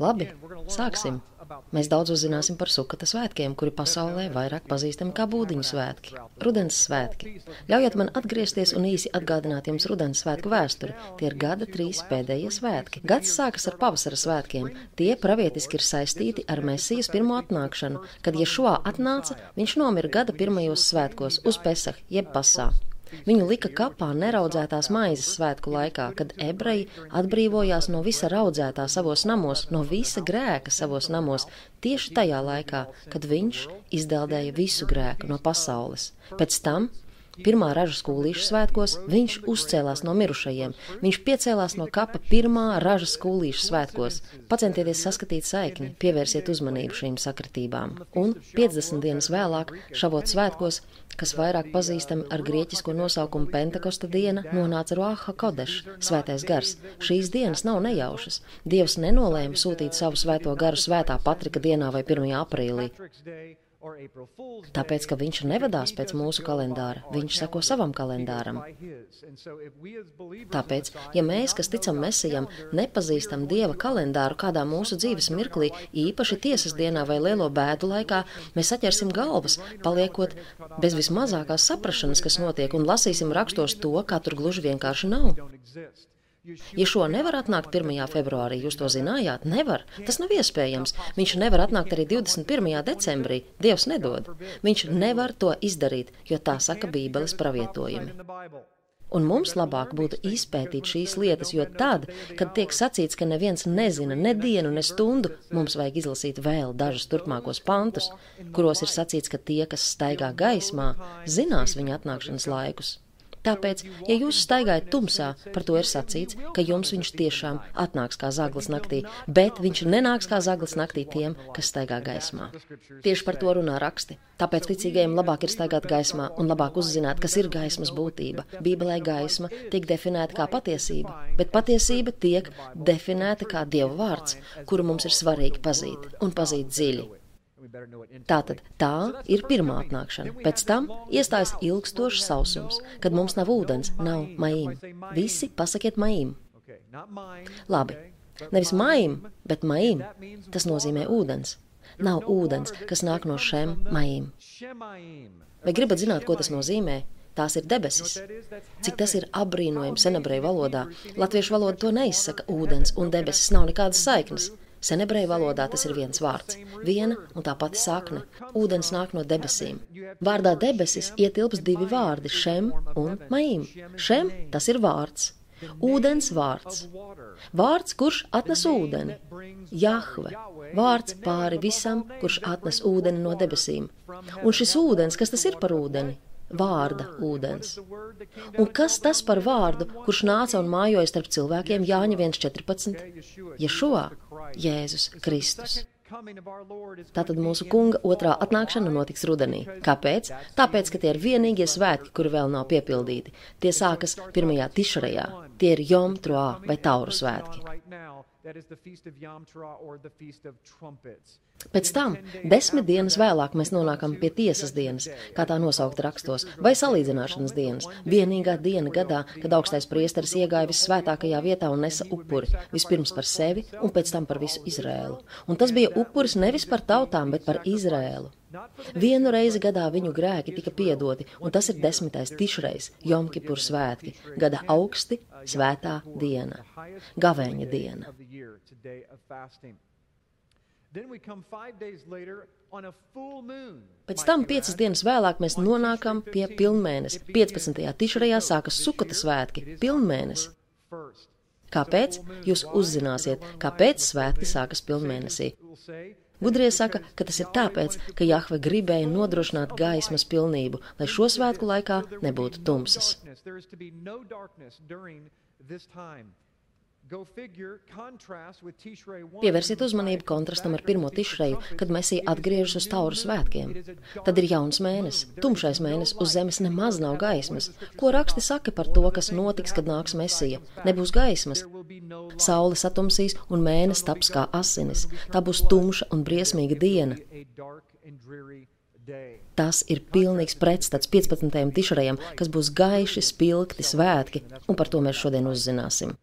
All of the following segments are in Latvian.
Labi, sāksim. Mēs daudz uzzināsim par sukata svētkiem, kuri pasaulē vairāk pazīstami kā būdiņu svētki - rudens svētki. Ļaujiet man atgriezties un īsi atgādināt jums rudens svētku vēsturi. Tie ir gada trīs pēdējie svētki. Gads sākas ar pavasara svētkiem. Tie pravietiski ir saistīti ar Mēsijas pirmo atnākšanu, kad Ješua atnāca, viņš nomira gada pirmajos svētkos uz Pesah jeb Pasā. Viņu lika kapā neraudzētās maizes svētku laikā, kad ebreji atbrīvojās no visa raudzētā savos namos, no visa grēka savos namos, tieši tajā laikā, kad viņš izdeldēja visu grēku no pasaules. Pēc tam Pirmā ražas kūlīša svētkos viņš uzcēlās no mirušajiem. Viņš piecēlās no kapa pirmā ražas kūlīša svētkos. Pacentieties saskatīt saikni, pievērsiet uzmanību šīm sakritībām. Un 50 dienas vēlāk, šavot svētkos, kas vairāk pazīstami ar grieķisko nosaukumu Pentekosta diena, nonāca Ruaha Kodeša, svētais gars. Šīs dienas nav nejaušas. Dievs nenolēma sūtīt savu svēto garu svētā Patrika dienā vai 1. aprīlī. Tāpēc, ka viņš nevadās pēc mūsu kalendāra, viņš sako savam kalendāram. Tāpēc, ja mēs, kas ticam mesijam, nepazīstam Dieva kalendāru kādā mūsu dzīves mirklī, īpaši tiesas dienā vai lielo bēdu laikā, mēs saķersim galvas, paliekot bez vismazākās saprašanas, kas notiek, un lasīsim rakstos to, kā tur gluži vienkārši nav. Ja šo nevar atnākt 1. februārī, jūs to zinājāt? Nevar. Tas nav iespējams. Viņš nevar atnākt arī 21. decembrī. Dievs nedod. Viņš nevar to izdarīt, jo tā saka Bībeles pravietojumi. Un mums labāk būtu izpētīt šīs lietas, jo tad, kad tiek sacīts, ka neviens nezina ne dienu, ne stundu, mums vajag izlasīt vēl dažus turpmākos pantus, kuros ir sacīts, ka tie, kas staigā gaismā, zinās viņa atnākšanas laikus. Tāpēc, ja jūs staigājat tumsā, par to ir sacīts, ka jums viņš tiešām atnāks kā zaglis naktī, bet viņš nenāks kā zaglis naktī tiem, kas staigā gaismā. Tieši par to runā raksti. Tāpēc ticīgajiem labāk ir staigāt gaismā un labāk uzzināt, kas ir gaismas būtība. Bībelē gaisma tiek definēta kā patiesība, bet patiesība tiek definēta kā Dieva vārds, kuru mums ir svarīgi pazīt un pazīt dziļi. Tātad tā ir pirmā atnākšana. Pēc tam iestājas ilgstošs sausums, kad mums nav ūdens, nav maīm. Visi pasakiet maīm. Labi, nevis maīm, bet maīm. Tas nozīmē ūdens. Nav ūdens, kas nāk no šiem maīm. Vai gribat zināt, ko tas nozīmē? Tās ir debesis. Cik tas ir apbrīnojami senabreju valodā. Latviešu valoda to neizsaka. Ūdens un debesis nav nekādas saiknes. Senebreju valodā tas ir viens vārds, viena un tā pati sakne. Ūdens nāk no debesīm. Vārdā debesis ietilps divi vārdi - šem un maim. Šem tas ir vārds. Ūdens vārds. Vārds, kurš atnes ūdeni. Jahve. Vārds pāri visam, kurš atnes ūdeni no debesīm. Un šis ūdens, kas tas ir par ūdeni? Vārda ūdens. Un kas tas par vārdu, kurš nāca un mājoja starp cilvēkiem Jāņa 1.14? Ješua, Jēzus Kristus. Tātad mūsu kunga otrā atnākšana notiks rudenī. Kāpēc? Tāpēc, ka tie ir vienīgie svētki, kuri vēl nav piepildīti. Tie sākas pirmajā tišarajā. Tie ir Jom Troā vai Tauru svētki. Pēc tam, desmit dienas vēlāk, mēs nonākam pie tiesas dienas, kā tā nosaukt rakstos, vai salīdzināšanas dienas. Vienīgā diena gadā, kad augstais priesteris iegāja visvētākajā vietā un nesa upuri, vispirms par sevi un pēc tam par visu Izrēlu. Un tas bija upuris nevis par tautām, bet par Izrēlu. Vienu reizi gadā viņu grēki tika piedoti, un tas ir desmitais tišreiz, Jomkipur svētki, gada augsti, svētā diena, gavēņa diena. Pēc tam piecas dienas vēlāk mēs nonākam pie pilnmēnesis. 15. tišrajā sākas sukata svētki, pilnmēnesis. Kāpēc? Jūs uzzināsiet, kāpēc svētki sākas pilnmēnesī. Gudrie saka, ka tas ir tāpēc, ka Jahve gribēja nodrošināt gaismas pilnību, lai šo svētku laikā nebūtu tumsas. Pievērsiet uzmanību kontrastam ar pirmo tišreju, kad Mēsija atgriežas uz tauru svētkiem. Tad ir jauns mēnesis, tumšais mēnesis, uz zemes nemaz nav gaismas. Ko raksti saka par to, kas notiks, kad nāks Mēsija? Nebūs gaismas. Saule satumsīs un mēnesis taps kā asinis. Tā būs tumša un briesmīga diena. Tas ir pilnīgs pretstats 15. tišrajam, kas būs gaiši, spilgti svētki, un par to mēs šodien uzzināsim.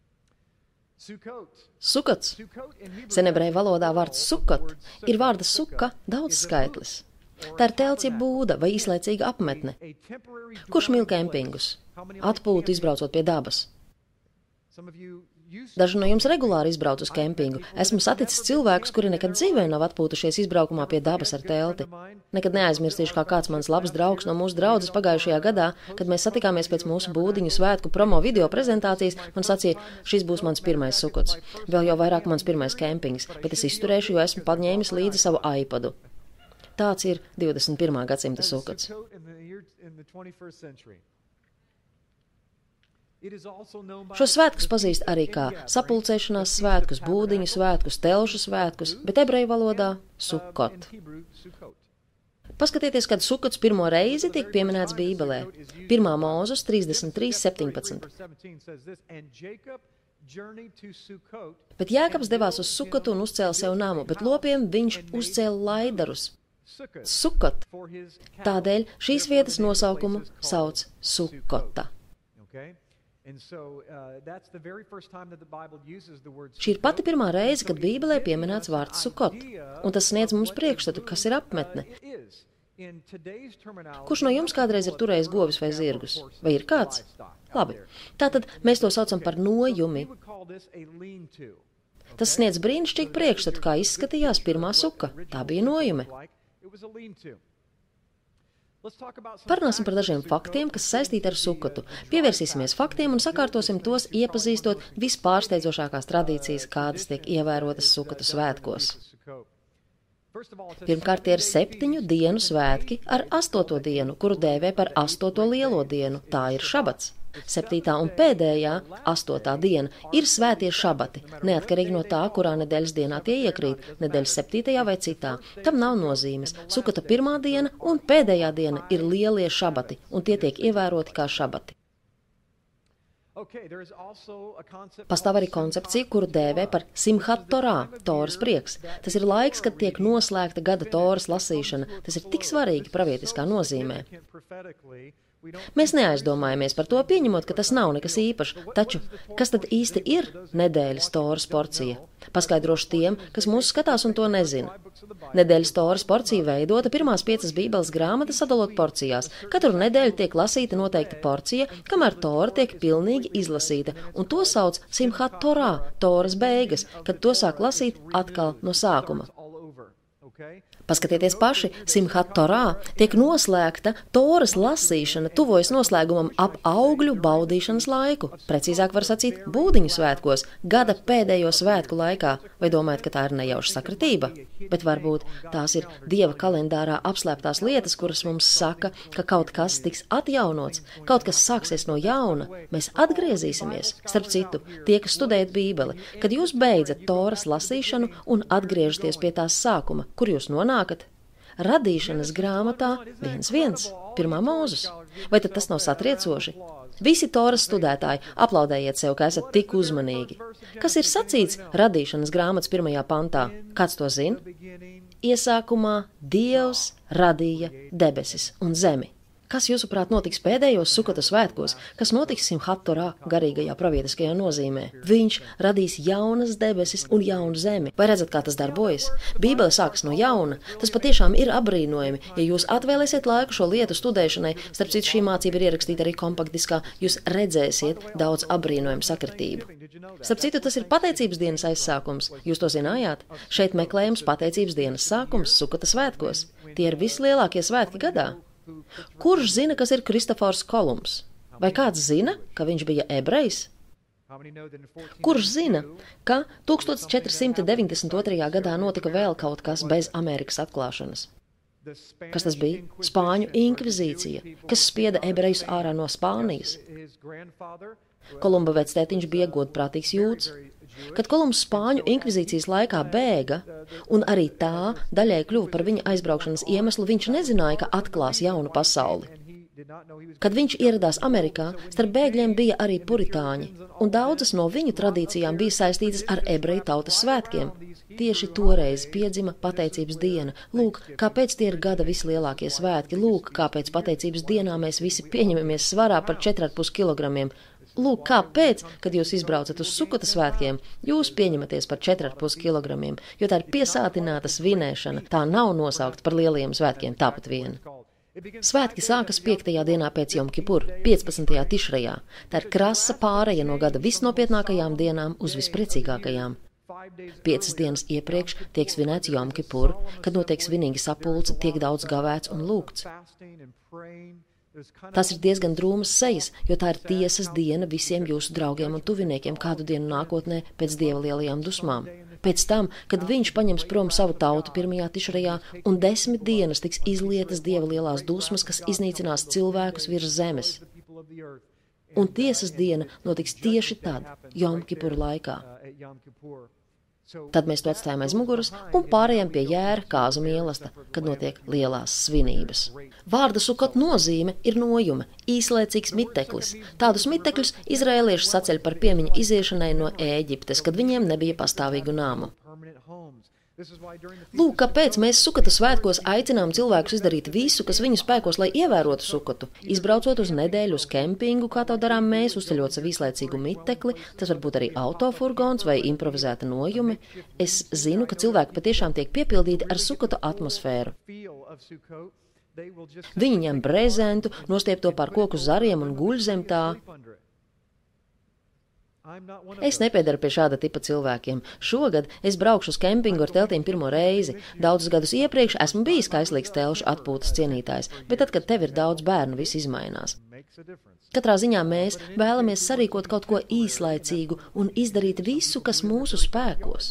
Sukots. Senebreju valodā vārds sukot ir vārda suka daudzskaitlis. Tā ir telts, jeb būda vai īslaicīga apmetne. Kurš mīl kempingus? Atpūtu izbraucot pie dabas. Daži no jums regulāri izbrauc uz kempingu. Esmu saticis cilvēkus, kuri nekad dzīvē nav atpūtušies izbraukumā pie dabas ar telti. Nekad neaizmirsīšu, kā kāds mans labs draugs no mūsu draudzes pagājušajā gadā, kad mēs satikāmies pēc mūsu būdiņu svētku promo video prezentācijas, man sacīja, šis būs mans pirmais sukots. Vēl jau vairāk mans pirmais kempings, bet es izturēšu, jo esmu paņēmis līdzi savu iPadu. Tāds ir 21. gadsimta sukots. Šo svētkus pazīst arī kā sapulcēšanās svētkus, būdiņu svētkus, telšu svētkus, bet ebreju valodā - sukot. Paskatieties, kad sukots pirmo reizi tiek pieminēts Bībelē. 1. mūzes 33, 17. Bet Jēkabs devās uz Sukotu un uzcēla sev namu, bet lopiem viņš uzcēla laidarus. Sukot. Tādēļ šīs vietas nosaukumu sauc Sukota. Šī ir pati pirmā reize, kad Bībelē pieminēts vārds sukot, un tas sniedz mums priekšstatu, kas ir apmetne. Kurš no jums kādreiz ir turējis govis vai zirgus? Vai ir kāds? Labi, tātad mēs to saucam par nojumi. Tas sniedz brīnišķīgu priekšstatu, kā izskatījās pirmā suka. Tā bija nojume. Parunāsim par dažiem faktiem, kas saistīti ar sukotu. Pievērsīsimies faktiem un sakārtosim tos, iepazīstot vispārsteidzošākās tradīcijas, kādas tiek ievērotas sukotu svētkos. Pirmkārt, ir septiņu dienu svētki ar astoto dienu, kuru dēvē par astoto lielo dienu. Tā ir šabats. Septītā un pēdējā, astotā diena, ir svētie šabati, neatkarīgi no tā, kurā nedēļas dienā tie iekrīt, nedēļas septītajā vai citā. Tam nav nozīmes. Sukata pirmā diena un pēdējā diena ir lielie šabati, un tie tiek ievēroti kā šabati. Pastāv arī koncepcija, kuru dēvē par simhat torā, toras prieks. Tas ir laiks, kad tiek noslēgta gada toras lasīšana. Tas ir tik svarīgi pravietiskā nozīmē. Mēs neaizdomājamies par to, pieņemot, ka tas nav nekas īpašs. Taču, kas tad īsti ir nedēļas toras porcija? Paskaidrošu tiem, kas mūs skatās un to nezina. Nedēļas toras porcija veidota pirmās piecas bībeles grāmatas sadalot porcijās. Katru nedēļu tiek lasīta noteikta porcija, kamēr tora tiek pilnīgi izlasīta, un to sauc simhat torā, toras beigas, kad to sāk lasīt atkal no sākuma. Paskatieties paši, Simhat Torā tiek noslēgta Toras lasīšana, tuvojas noslēgumam ap augļu baudīšanas laiku. Precīzāk var sacīt, būdiņu svētkos, gada pēdējo svētku laikā. Vai domājat, ka tā ir nejauša sakritība? Bet varbūt tās ir Dieva kalendārā apslēptās lietas, kuras mums saka, ka kaut kas tiks atjaunots, kaut kas sāksies no jauna. Mēs atgriezīsimies. Starp citu, tie, kas studējat Bībeli, kad jūs beidzat Toras lasīšanu un atgriežaties pie tās sākuma, kur jūs nonākat, nonākat? Radīšanas grāmatā viens viens, pirmā mūzes. Vai tad tas nav satriecoši? Visi toras studētāji, aplaudējiet sev, ka esat tik uzmanīgi. Kas ir sacīts radīšanas grāmatas pirmajā pantā? Kāds to zina? Iesākumā Dievs radīja debesis un zemi. Kas, jūsuprāt, notiks pēdējos sukata svētkos, kas notiks Simhatorā garīgajā pravietiskajā nozīmē? Viņš radīs jaunas debesis un jaunu zemi. Vai redzat, kā tas darbojas? Bībele sākas no jauna. Tas patiešām ir apbrīnojami. Ja jūs atvēlēsiet laiku šo lietu studēšanai, starp citu šī mācība ir ierakstīta arī kompaktdiskā, jūs redzēsiet daudz apbrīnojumu sakritību. Starp citu, tas ir pateicības dienas aizsākums. Jūs to zinājāt? Šeit meklējums pateicības dienas sākums sukata svētkos. Tie ir vislielākie svētki gadā. Kurš zina, kas ir Kristofors Kolumbs? Vai kāds zina, ka viņš bija ebrejs? Kurš zina, ka 1492. gadā notika vēl kaut kas bez Amerikas atklāšanas? Kas tas bija? Spāņu inkvizīcija, kas spieda ebrejus ārā no Spānijas. Kolumba vectētiņš bija godprātīgs jūds. Kad Kolumbs Spāņu inkvizīcijas laikā bēga, un arī tā daļai kļuva par viņa aizbraukšanas iemeslu, viņš nezināja, ka atklās jaunu pasauli. Kad viņš ieradās Amerikā, starp bēgļiem bija arī puritāņi, un daudzas no viņu tradīcijām bija saistītas ar ebreju tautas svētkiem. Tieši toreiz piedzima pateicības diena. Lūk, kāpēc tie ir gada vislielākie svētki. Lūk, kāpēc pateicības dienā mēs visi pieņemamies svarā par 4,5 kg. Lūk, kāpēc, kad jūs izbraucat uz sukota svētkiem, jūs pieņematies par 4,5 kg, jo tā ir piesātināta svinēšana, tā nav nosaukta par lielajiem svētkiem tāpat vien. Svētki sākas 5. dienā pēc Jomkipur, 15. tišrajā. Tā ir krasa pāreja no gada visnopietnākajām dienām uz visprecīgākajām. Piecas dienas iepriekš tiek svinēts Jomkipur, kad notiek svinīga sapulce, tiek daudz gavēts un lūgts. Tas ir diezgan drūmas sejas, jo tā ir tiesas diena visiem jūsu draugiem un tuviniekiem kādu dienu nākotnē pēc dieva lielajām dusmām. Pēc tam, kad viņš paņems prom savu tautu pirmajā tišrajā, un desmit dienas tiks izlietas dieva lielās dusmas, kas iznīcinās cilvēkus virs zemes. Un tiesas diena notiks tieši tad, Jomkipura laikā. Tad mēs to atstājam aiz muguras un pārējām pie jēra kāzu mīlesta, kad notiek lielās svinības. Vārda sukot nozīme ir nojuma, īslaicīgs miteklis. Tādus mitekļus izrēlieši saceļ par piemiņu iziešanai no Ēģiptes, kad viņiem nebija pastāvīgu nāmu. Lūk, kāpēc mēs sukata svētkos aicinām cilvēkus izdarīt visu, kas viņu spēkos, lai ievērotu sukatu. Izbraucot uz nedēļu uz kempingu, kā to darām mēs, uzceļot savu īslaicīgu mitekli, tas var būt arī autofurgons vai improvizēta nojumi. Es zinu, ka cilvēki patiešām tiek piepildīti ar sukatu atmosfēru. Viņi ņem prezentu, nostiep to pār koku zariem un guļ zem tā. Es nepiedaru pie šāda tipa cilvēkiem. Šogad es braukšu uz kempingu ar teltīm pirmo reizi. Daudzus gadus iepriekš esmu bijis kaislīgs telšu atpūtas cienītājs, bet tad, kad tev ir daudz bērnu, viss izmainās. Katrā ziņā mēs vēlamies sarīkot kaut ko īslaicīgu un izdarīt visu, kas mūsu spēkos.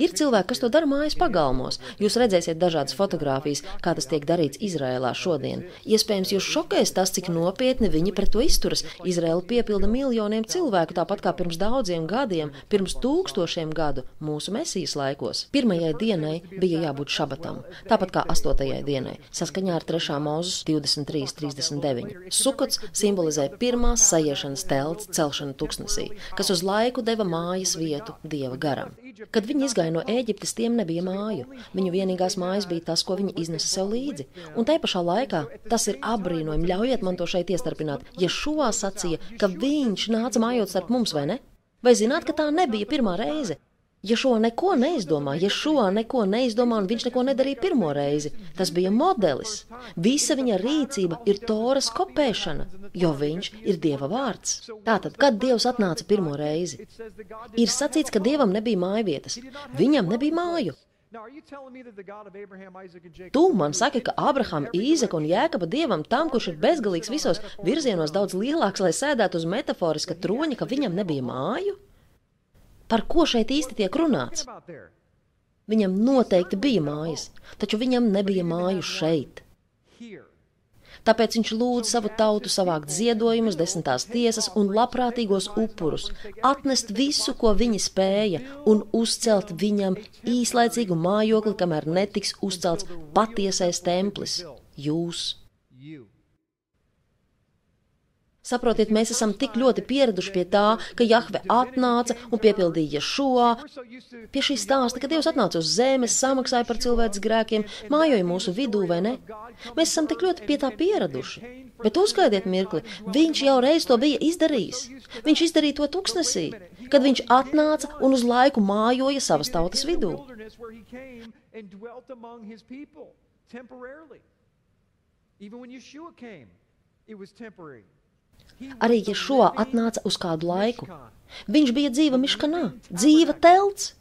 Ir cilvēki, kas to dara mājas pagalmos. Jūs redzēsiet dažādas fotogrāfijas, kā tas tiek darīts Izrēlā šodien. Iespējams, jūs šokēs tas, cik nopietni viņi pret to izturas. Izrēla piepilda miljoniem cilvēku, tāpat kā pirms daudziem gadiem, pirms tūkstošiem gadu mūsu mesijas laikos. Pirmajai dienai bija jābūt šabatam, tāpat kā astotajai dienai, saskaņā ar 3. mūzus 23.39. Sukots simbolizē pirmās sajiešanas telts celšanu tuksnesī, kas uz laiku deva mājas vietu dieva garam. Kad viņi izgāja no Ēģiptes, tiem nebija māju. Viņu vienīgās mājas bija tas, ko viņi iznesa sev līdzi. Un tai pašā laikā tas ir apbrīnojami. Ļaujiet man to šeit iestarpināt. Ja šovā sacīja, ka viņš nāca mājot starp mums, vai ne? Vai zināt, ka tā nebija pirmā reize? Ja šo neko neizdomā, ja šo neko neizdomā un viņš neko nedarīja pirmo reizi, tas bija modelis. Visa viņa rīcība ir Toras kopēšana, jo viņš ir Dieva vārds. Tātad, kad Dievs atnāca pirmo reizi, ir sacīts, ka Dievam nebija mājvietas, viņam nebija māju. Tu man saki, ka Abraham, Īzeka un Jēkaba dievam, tam, kurš ir bezgalīgs visos virzienos daudz lielāks, lai sēdētu uz metaforiska troņa, ka viņam nebija māju? Par ko šeit īsti tiek runāts? Viņam noteikti bija mājas, taču viņam nebija māju šeit. Tāpēc viņš lūdza savu tautu savākt ziedojumus, desmitās tiesas un labprātīgos upurus, atnest visu, ko viņi spēja, un uzcelt viņam īslaicīgu mājokli, kamēr netiks uzcelts patiesais templis - jūs. Saprotiet, mēs esam tik ļoti pieraduši pie tā, ka Jahve atnāca un piepildīja šo, pie šī stāsta, ka Dievs atnāca uz zemes, samaksāja par cilvēks grēkiem, mājoja mūsu vidū, vai ne? Mēs esam tik ļoti pie tā pieraduši. Bet uzgaidiet mirkli, viņš jau reiz to bija izdarījis. Viņš izdarīja to tuksnesī, kad viņš atnāca un uz laiku mājoja savas tautas vidū. Even when Yeshua came, it was temporary. Arī Ješo atnāca uz kādu laiku. Viņš bija dzīva miškanā, dzīva telts.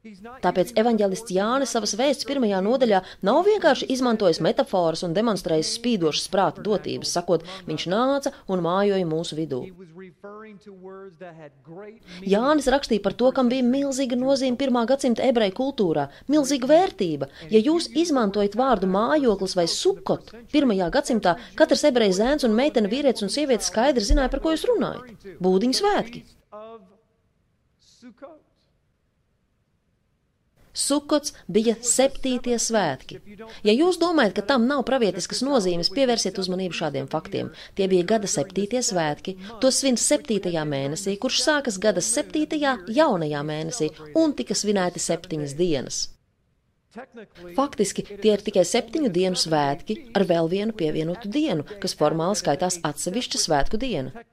Tāpēc evanģēlists Jānis savas vēsts pirmajā nodaļā nav vienkārši izmantojis metafāras un demonstrējis spīdošas prāta dotības, sakot, viņš nāca un mājoja mūsu vidū. Jānis rakstīja par to, kam bija milzīga nozīme pirmā gadsimta ebreju kultūrā, milzīga vērtība. Ja jūs izmantojat vārdu mājoklis vai sukot, pirmajā gadsimtā katrs ebreju zēns un meitene, vīrietis un sieviete skaidri zināja, par ko jūs runājat. Būdiņu svētki. Sukots bija septītie svētki. Ja jūs domājat, ka tam nav pravietiskas nozīmes, pievērsiet uzmanību šādiem faktiem. Tie bija gada septītie svētki, to svin septītajā mēnesī, kurš sākas gada septītajā jaunajā mēnesī un tika svinēti septiņas dienas. Faktiski tie ir tikai septiņu dienu svētki ar vēl vienu pievienotu dienu, kas formāli skaitās atsevišķa svētku diena.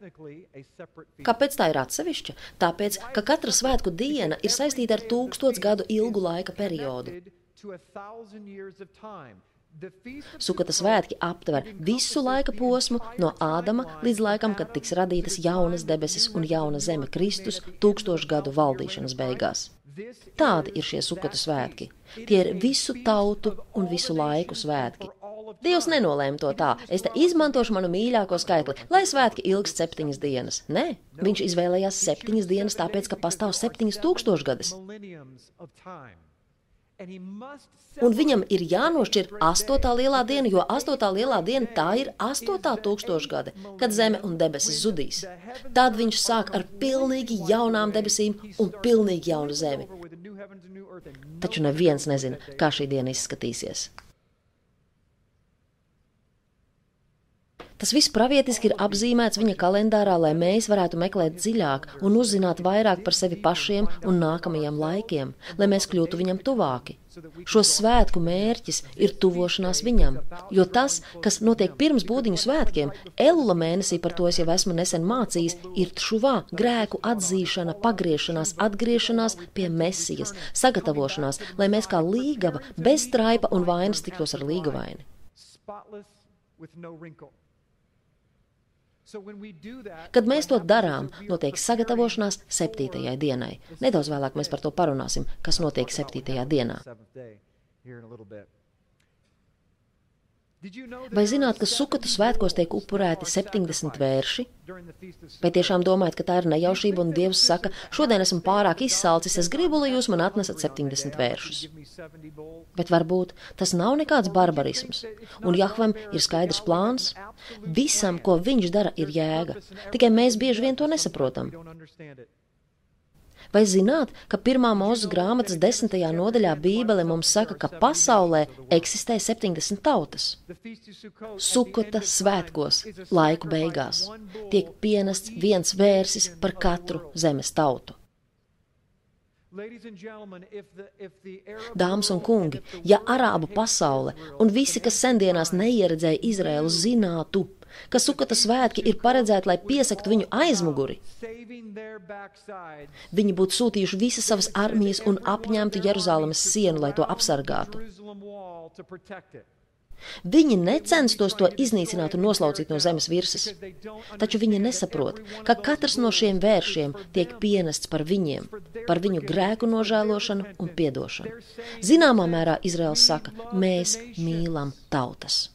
Kāpēc tā ir atsevišķa? Tāpēc, ka katra svētku diena ir saistīta ar tūkstots gadu ilgu laika periodu. Sukata svētki aptver visu laika posmu no Ādama līdz laikam, kad tiks radītas jaunas debesis un jauna zeme Kristus tūkstošu gadu valdīšanas beigās. Tādi ir šie sukatu svētki. Tie ir visu tautu un visu laiku svētki. Dievs nenolēma to tā, es te izmantošu manu mīļāko skaitli, lai svētki ilgst septiņas dienas. Nē, viņš izvēlējās septiņas dienas, tāpēc, ka pastāv septiņas tūkstošgadas. Un viņam ir jānošķir astotā lielā diena, jo astotā lielā diena tā ir astotā tūkstošgade, kad zeme un debesis zudīs. Tad viņš sāk ar pilnīgi jaunām debesīm un pilnīgi jaunu zemi. Taču neviens nezina, kā šī diena izskatīsies. Tas viss pravietiski ir apzīmēts viņa kalendārā, lai mēs varētu meklēt dziļāk un uzzināt vairāk par sevi pašiem un nākamajiem laikiem, lai mēs kļūtu viņam tuvāki. Šo svētku mērķis ir tuvošanās viņam, jo tas, kas notiek pirms būdiņu svētkiem, Elula mēnesī par to es jau esmu nesen mācījis, ir šuvā grēku atzīšana, pagriešanās, atgriešanās pie mesijas, sagatavošanās, lai mēs kā līgava bez straipa un vainas tiktos ar līgavaini. Kad mēs to darām, notiek sagatavošanās septītajai dienai. Nedaudz vēlāk mēs par to parunāsim, kas notiek septītajā dienā. Vai zināt, ka sukatu svētkos tiek upurēti 70 vērši? Vai tiešām domājat, ka tā ir nejaušība un Dievs saka, šodien esmu pārāk izsalcis, es gribu, lai jūs man atnesat 70 vēršus? Bet varbūt tas nav nekāds barbarisms, un Jahvam ir skaidrs plāns. Visam, ko viņš dara, ir jēga, tikai mēs bieži vien to nesaprotam. Vai zināt, ka pirmā mūzes grāmatas desmitajā nodaļā Bībele mums saka, ka pasaulē eksistē 70 tautas? Sukota svētkos, laiku beigās, tiek pienests viens vērsis par katru zemes tautu. Dāmas un kungi, ja arābu pasaule un visi, kas sendienās neieredzēja Izraēlu, zinātu, ka sukata svētki ir paredzēti, lai piesaktu viņu aizmuguri. Viņi būtu sūtījuši visas savas armijas un apņemtu Jeruzalemes sienu, lai to apsargātu. Viņi necenstos to iznīcināt un noslaucīt no zemes virsmas, taču viņi nesaprot, ka katrs no šiem vēršiem tiek pienests par viņiem, par viņu grēku nožēlošanu un piedošanu. Zināmā mērā Izraels saka, mēs mīlam tautas.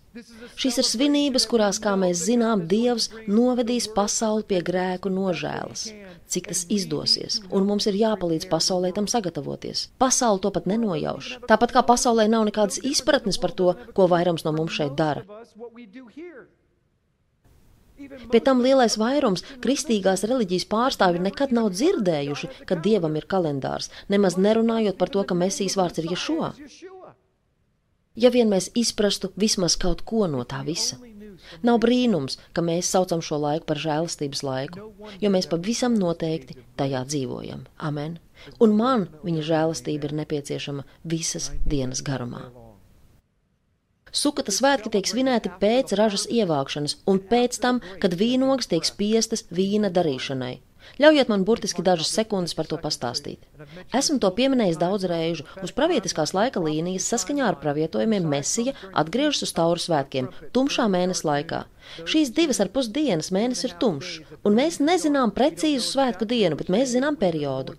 Šīs ir svinības, kurās, kā mēs zinām, Dievs novedīs pasauli pie grēku nožēlas, cik tas izdosies, un mums ir jāpalīdz pasaulē tam sagatavoties. Pasaule to pat nenojauš. Tāpat kā pasaulē nav nekādas izpratnes par to, ko vairums no mums šeit dara. Pie tam lielais vairums kristīgās reliģijas pārstāvji nekad nav dzirdējuši, ka dievam ir kalendārs, nemaz nerunājot par to, ka mesijas vārds ir Ješua. Ja vien mēs izprastu vismaz kaut ko no tā visa. Nav brīnums, ka mēs saucam šo laiku par žēlastības laiku, jo mēs pavisam noteikti tajā dzīvojam. Amen. Un man viņa žēlastība ir nepieciešama visas dienas garumā. Sukata svētki tiek svinēti pēc ražas ievākšanas un pēc tam, kad vīnogas tiek spiestas vīna darīšanai. Ļaujiet man burtiski dažas sekundes par to pastāstīt. Esmu to pieminējis daudz reižu. Uz pravietiskās laika līnijas saskaņā ar pravietojumiem Mesija atgriežas uz tauru svētkiem tumšā mēnesa laikā. Šīs divas ar pus dienas mēnesis ir tumšs, un mēs nezinām precīzu svētku dienu, bet mēs zinām periodu.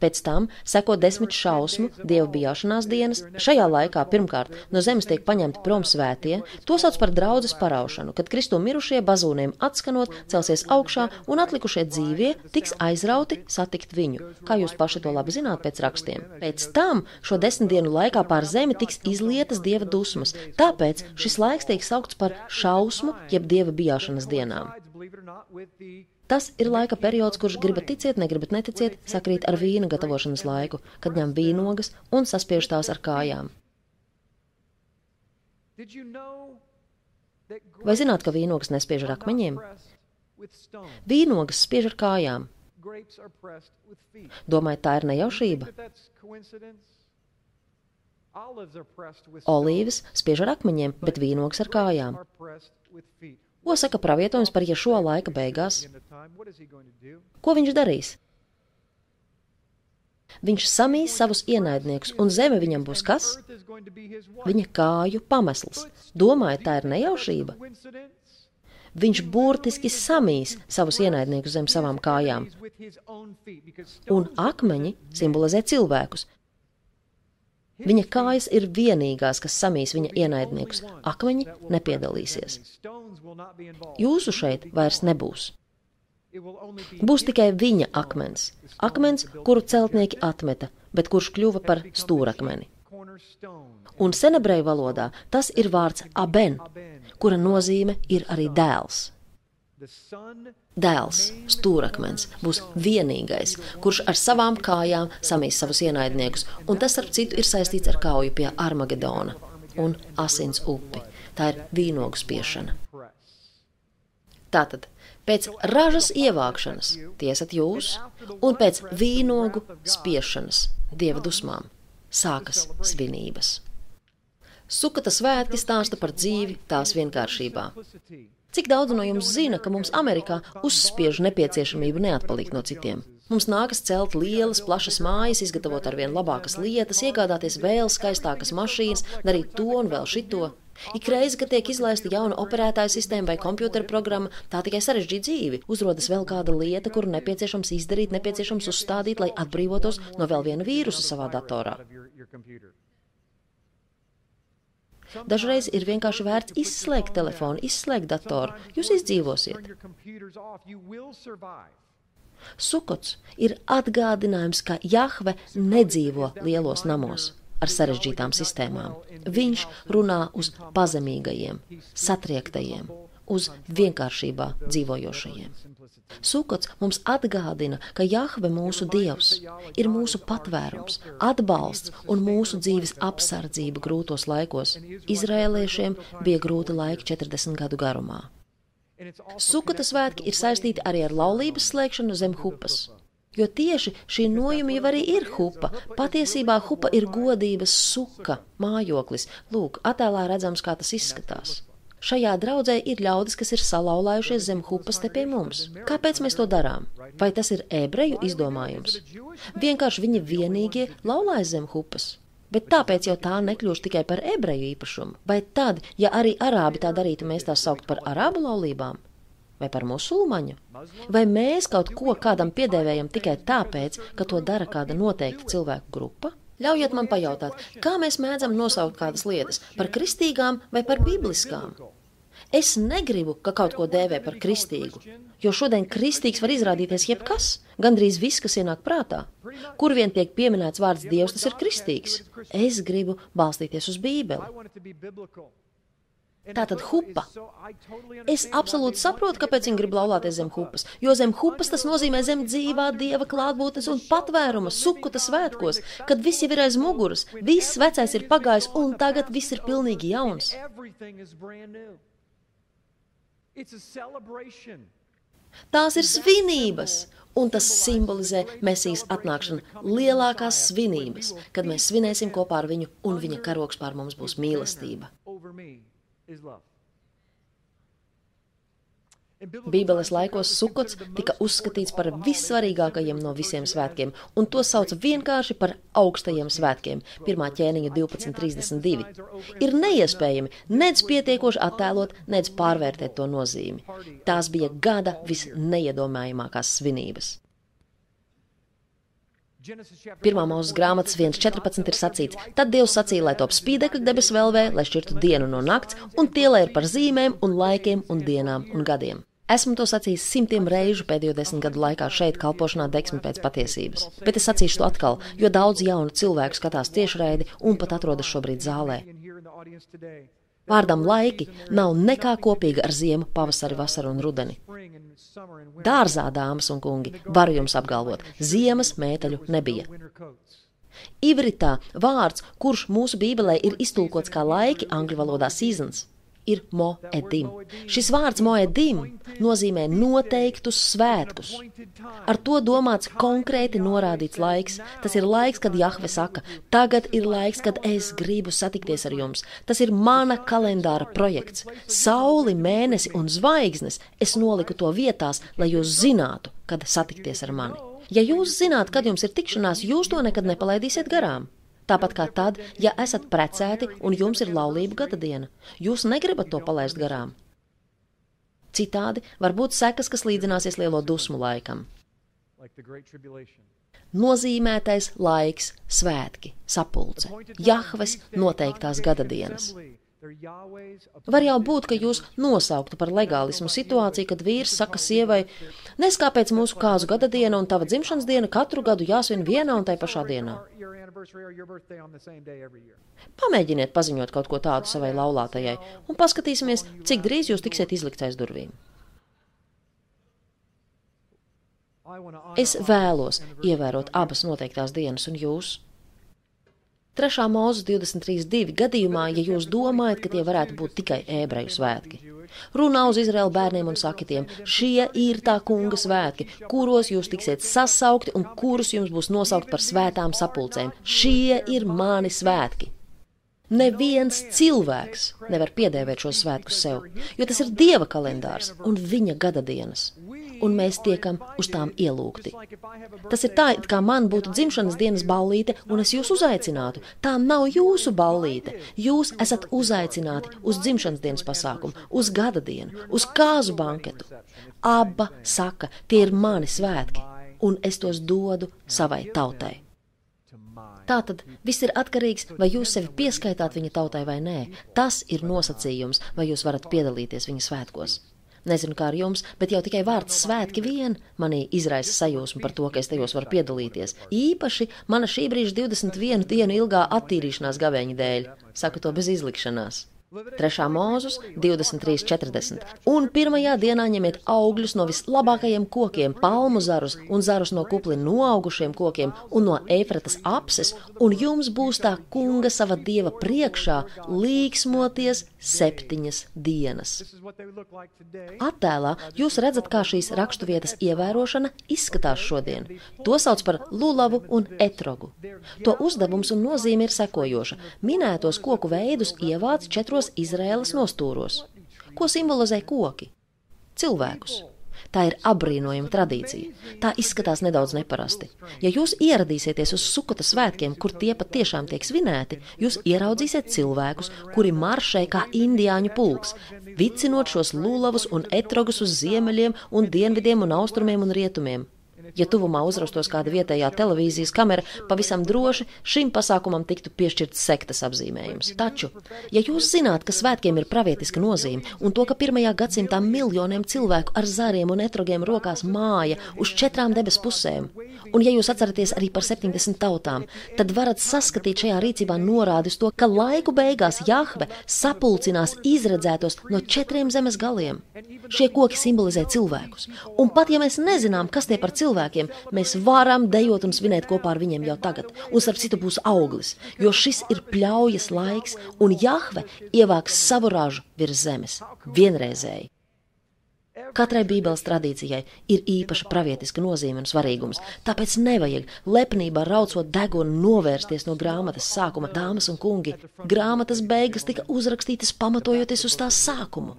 Pēc tam seko desmit šausmu, dievu bijāšanās dienas. Šajā laikā pirmkārt no zemes tiek paņemti prom svētie, to sauc par draudzes paraušanu, kad Kristu mirušie bazūniem atskanot celsies augšā un atlikušie dzīvie tiks aizrauti satikt viņu, kā jūs paši to labi zināt pēc rakstiem. Pēc tam šo desmit dienu laikā pār zemi tiks izlietas dieva dusmas, tāpēc šis laiks tiek saukts par šausmu jeb dieva bijāšanas dienām. Tas ir laika periods, kurš gribat ticiet, negribat neticiet, sakrīt ar vīna gatavošanas laiku, kad ņem vīnogas un saspiež tās ar kājām. Vai zināt, ka vīnogas nespiež ar akmeņiem? Vīnogas spiež ar kājām. Domājat, tā ir nejaušība? Olīves spiež ar akmeņiem, bet vīnogs ar kājām. Ko saka pravietojums par Ješo laika beigās? Ko viņš darīs? Viņš samīs savus ienaidniekus, un zeme viņam būs kas? Viņa kāju pamesls. Domāju, tā ir nejaušība. Viņš burtiski samīs savus ienaidniekus zem savām kājām, un akmeņi simbolizē cilvēkus. Viņa kājas ir vienīgās, kas samīs viņa ienaidniekus. Akmeņi nepiedalīsies. Jūsu šeit vairs nebūs. Būs tikai viņa akmens, akmens, kuru celtnieki atmeta, bet kurš kļuva par stūrakmeni. Un senebreju valodā tas ir vārds aben, kura nozīme ir arī dēls. Dēls, stūrakmens, būs vienīgais, kurš ar savām kājām samīs savus ienaidniekus, un tas, starp citu, ir saistīts ar kauju pie Armagedona un asins upi. Tā ir vīnogu spiešana. Tātad, pēc ražas ievākšanas tiesat jūs, un pēc vīnogu spiešanas dieva dusmām sākas svinības. Sukata svētki stāsta par dzīvi tās vienkāršībā. Cik daudz no jums zina, ka mums Amerikā uzspiež nepieciešamību neatpalikt no citiem? Mums nākas celt lielas, plašas mājas, izgatavot ar vien labākas lietas, iegādāties vēl skaistākas mašīnas, darīt to un vēl šito. Ik reizi, kad tiek izlaista jauna operētāja sistēma vai kompjutera programma, tā tikai sarežģīta dzīvi. Uzrodas vēl kāda lieta, kuru nepieciešams izdarīt, nepieciešams uzstādīt, lai atbrīvotos no vēl viena vīrusa savā datorā. Dažreiz ir vienkārši vērts izslēgt telefonu, izslēgt datoru. Jūs izdzīvosiet. Sukots ir atgādinājums, ka Jahve nedzīvo lielos namos ar sarežģītām sistēmām. Viņš runā uz pazemīgajiem, satriektajiem, uz vienkāršībā dzīvojošajiem. Sukots mums atgādina, ka Jahve mūsu dievs ir mūsu patvērums, atbalsts un mūsu dzīves apsardzība grūtos laikos. Izrēliešiem bija grūti laiki 40 gadu garumā. Sukota svētki ir saistīti arī ar laulības slēgšanu zem hupas. Jo tieši šī nojuma jau arī ir hupa. Patiesībā hupa ir godības suka, mājoklis. Lūk, attēlā redzams, kā tas izskatās. Šajā draudzē ir ļaudis, kas ir salauzājušies zem hupas te pie mums. Kāpēc mēs to darām? Vai tas ir ebreju izdomājums? Vienkārši viņi vienīgie laulājas zem hupas. Bet tāpēc jau tā nekļūst tikai par ebreju īpašumu. Vai tad, ja arī arābi tā darītu, mēs tās saukt par arābu laulībām? Vai par musulmaņu? Vai mēs kaut ko kādam piedēvējam tikai tāpēc, ka to dara kāda noteikta cilvēku grupa? Ļaujiet man pajautāt, kā mēs mēdzam nosaukt kādas lietas - par kristīgām vai par bibliskām? Es negribu, ka kaut ko dēvē par kristīgu, jo šodien kristīgs var izrādīties jebkas, gandrīz viss, kas ienāk prātā. Kur vien tiek pieminēts vārds Dievs, tas ir kristīgs. Es gribu balstīties uz Bībeli. Tātad hupa. Es absolūti saprotu, kāpēc viņi grib laulāties zem hupas. Jo zem hupas tas nozīmē zem dzīvā dieva klātbūtnes un patvēruma sukuta svētkos, kad viss jau ir aiz muguras, viss vecais ir pagājis un tagad viss ir pilnīgi jauns. Tās ir svinības, un tas simbolizē Mēsīs atnākšanu lielākās svinības, kad mēs svinēsim kopā ar viņu, un viņa karoks pār mums būs mīlestība. Bībeles laikos sukots tika uzskatīts par vissvarīgākajiem no visiem svētkiem, un to sauc vienkārši par augstajiem svētkiem. Pirmā ķēniņa 12.32. Ir neiespējami nedz pietiekoši attēlot, nedz pārvērtēt to nozīmi. Tās bija gada visneiedomājamākās svinības. Pirmā mūzes grāmatas 1.14 ir sacīts: Tad Dievs sacīja, lai top spīdekļi debesu vēlvē, lai šķirtu dienu no nakts, un tie lai ir par zīmēm, un laikiem, un dienām un gadiem. Esmu to sacījis simtiem reižu pēdējo desmit gadu laikā šeit, kalpošanā deksmi pēc patiesības. Bet es sacīšu to atkal, jo daudz jaunu cilvēku skatās tiešraidi un pat atrodas šobrīd zālē. Vārdam laiki nav nekā kopīga ar ziemu, pavasari, vasaru un rudeni. Dārzā, dāmas un kungi, varu jums apgalvot, ziemas mēteļu nebija. Ivritā vārds, kurš mūsu bībelē ir iztulkots kā laiki, angļu valodā seasons, ir moedim. Šis vārds moedim nozīmē noteiktus svētkus. Ar to domāts konkrēti norādīts laiks. Tas ir laiks, kad Jahve saka, tagad ir laiks, kad es gribu satikties ar jums. Tas ir mana kalendāra projekts. Sauli, mēnesi un zvaigznes es noliku to vietās, lai jūs zinātu, kad satikties ar mani. Ja jūs zināt, kad jums ir tikšanās, jūs to nekad nepalaidīsiet garām. Tāpat kā tad, ja esat precēti un jums ir laulība gada diena, jūs negribat to palaist garām. Citādi var būt sekas, kas līdzināsies lielo dusmu laikam. Nozīmētais laiks, svētki, sapulce, Jahves noteiktās gada dienas. Var jau būt, ka jūs nosauktu par legālismu situāciju, kad vīrs saka sievai, neskāpēc mūsu kāzu gada diena un tava dzimšanas diena katru gadu jāsvin vienā un tai pašā dienā. Pamēģiniet paziņot kaut ko tādu savai laulātajai un paskatīsimies, cik drīz jūs tiksiet izlikt aiz durvīm. Es vēlos ievērot abas noteiktās dienas un jūs. 3. mūzes 23.2. gadījumā, ja jūs domājat, ka tie varētu būt tikai ebreju svētki. Runā uz Izraēlu bērniem un saki tiem, šie ir tā kunga svētki, kuros jūs tiksiet sasaukti un kurus jums būs nosaukt par svētām sapulcēm. Šie ir mani svētki. Neviens cilvēks nevar piedēvēt šos svētkus sev, jo tas ir Dieva kalendārs un viņa gada dienas un mēs tiekam uz tām ielūgti. Tas ir tā, it kā man būtu dzimšanas dienas ballīte, un es jūs uzaicinātu. Tā nav jūsu ballīte. Jūs esat uzaicināti uz dzimšanas dienas pasākumu, uz gada dienu, uz kāzu banketu. Abba saka, tie ir mani svētki, un es tos dodu savai tautai. Tātad viss ir atkarīgs, vai jūs sevi pieskaitāt viņa tautai vai nē. Tas ir nosacījums, vai jūs varat piedalīties viņa svētkos. Nezinu, kā ar jums, bet jau tikai vārds svētki vien manī izraisa sajūsmu par to, ka es tajos varu piedalīties. Īpaši mana šī brīža 21 dienu ilgā attīrīšanās gavēņa dēļ. Saku to bez izlikšanās. 3. mūzus 23.40. Un pirmajā dienā ņemiet augļus no vislabākajiem kokiem, palmu zarus un zarus no kupli noaugušiem kokiem un no efratas apses, un jums būs tā kunga sava dieva priekšā līksmoties septiņas dienas. Attēlā jūs redzat, kā šīs raksturvietas ievērošana izskatās šodien. To sauc par lulavu un etrogu. To uzdevums un nozīme ir sekojoša. Minētos koku veidus ievāc četros četros Izraēlas nostūros. Ko simbolizē koki? Cilvēkus. Tā ir apbrīnojama tradīcija. Tā izskatās nedaudz neparasti. Ja jūs ieradīsieties uz sukota svētkiem, kur tie patiešām tiek svinēti, jūs ieraudzīsiet cilvēkus, kuri maršē kā indiāņu pulks, vicinot šos lūlavus un etrogus uz ziemeļiem un dienvidiem un austrumiem un rietumiem. Ja tuvumā uzrastos kāda vietējā televīzijas kamera, pavisam droši šim pasākumam tiktu piešķirts sektas apzīmējums. Taču, ja jūs zināt, ka svētkiem ir pravietiska nozīme un to, ka pirmajā gadsimtā miljoniem cilvēku ar zariem un etrogiem rokās māja uz četrām debes pusēm, un ja jūs atceraties arī par 70 tautām, tad varat saskatīt šajā rīcībā norādi uz to, ka laiku beigās Jahve sapulcinās izredzētos no četriem zemes galiem. Šie koki simbolizē cilvēkus, un pat ja mēs nezinām, kas tie par cilvēkiem, cilvēkiem, mēs varam dejot un svinēt kopā ar viņiem jau tagad. Un starp citu būs auglis, jo šis ir pļaujas laiks, un Jahve ievāks savu ražu virs zemes vienreizēji. Katrai Bībeles tradīcijai ir īpaša pravietiska nozīme un svarīgums, tāpēc nevajag lepnībā raucot degunu novērsties no grāmatas sākuma, dāmas un kungi. Grāmatas beigas tika uzrakstītas pamatojoties uz tās sākumu.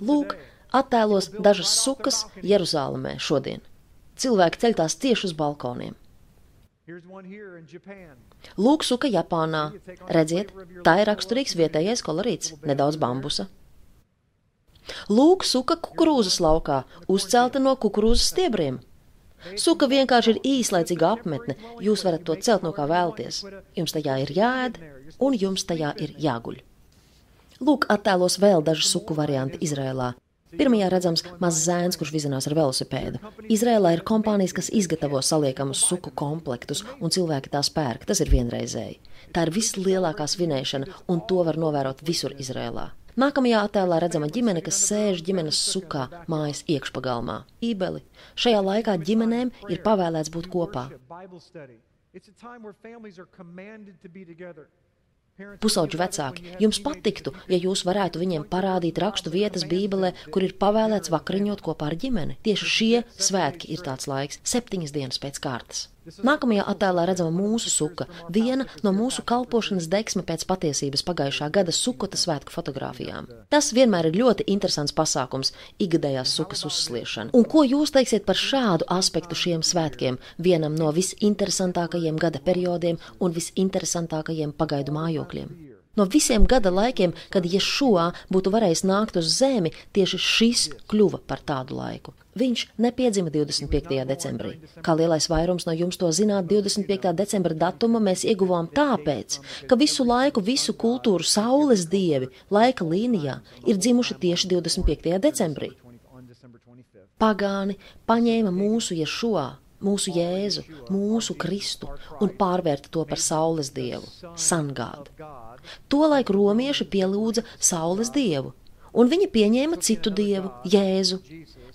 Lūk, attēlos dažas sukas Jeruzālēmē šodien. Cilvēki ceļ tās tieši uz balkoniem. Lūk, suka Japānā. Redziet, tā ir raksturīgs vietējais kolorīts, nedaudz bambusa. Lūk, suka kukurūzas laukā, uzcelta no kukurūzas stiebriem. Suka vienkārši ir īslaicīga apmetne, jūs varat to celt no kā vēlties. Jums tajā ir jāēd, un jums tajā ir jāguļ. Lūk, attēlos vēl daži suku varianti Izrēlā. Pirmajā redzams mazs zēns, kurš vizinās ar velosipēdu. Izrēlā ir kompānijas, kas izgatavo saliekamus suku komplektus, un cilvēki tās pērk. Tas ir vienreizēji. Tā ir vislielākā svinēšana, un to var novērot visur Izrēlā. Nākamajā attēlā redzama ģimene, kas sēž ģimenes sukā mājas iekšpagalmā. Ībeli. Šajā laikā ģimenēm ir pavēlēts būt kopā. Pusauģi vecāki, jums patiktu, ja jūs varētu viņiem parādīt rakstu vietas Bībelē, kur ir pavēlēts vakariņot kopā ar ģimeni. Tieši šie svētki ir tāds laiks, septiņas dienas pēc kārtas. Nākamajā attēlā redzama mūsu suka, viena no mūsu kalpošanas deksme pēc patiesības pagājušā gada sukota svētku fotografijām. Tas vienmēr ir ļoti interesants pasākums, ikgadējās sukas uzsliešana. Un ko jūs teiksiet par šādu aspektu šiem svētkiem, vienam no visinteresantākajiem gada periodiem un visinteresantākajiem pagaidu mājokļiem? No visiem gada laikiem, kad Ješua būtu varējis nākt uz zemi, tieši šis kļuva par tādu laiku. Viņš nepiedzima 25. decembrī. Kā lielais vairums no jums to zināt, 25. decembra datuma mēs ieguvām tāpēc, ka visu laiku, visu kultūru saules dievi laika līnijā ir dzimuši tieši 25. decembrī. Pagāni paņēma mūsu Ješua mūsu Jēzu, mūsu Kristu un pārvērta to par saules dievu, Sangādu. Tolaik romieši pielūdza saules dievu, un viņi pieņēma citu dievu, Jēzu,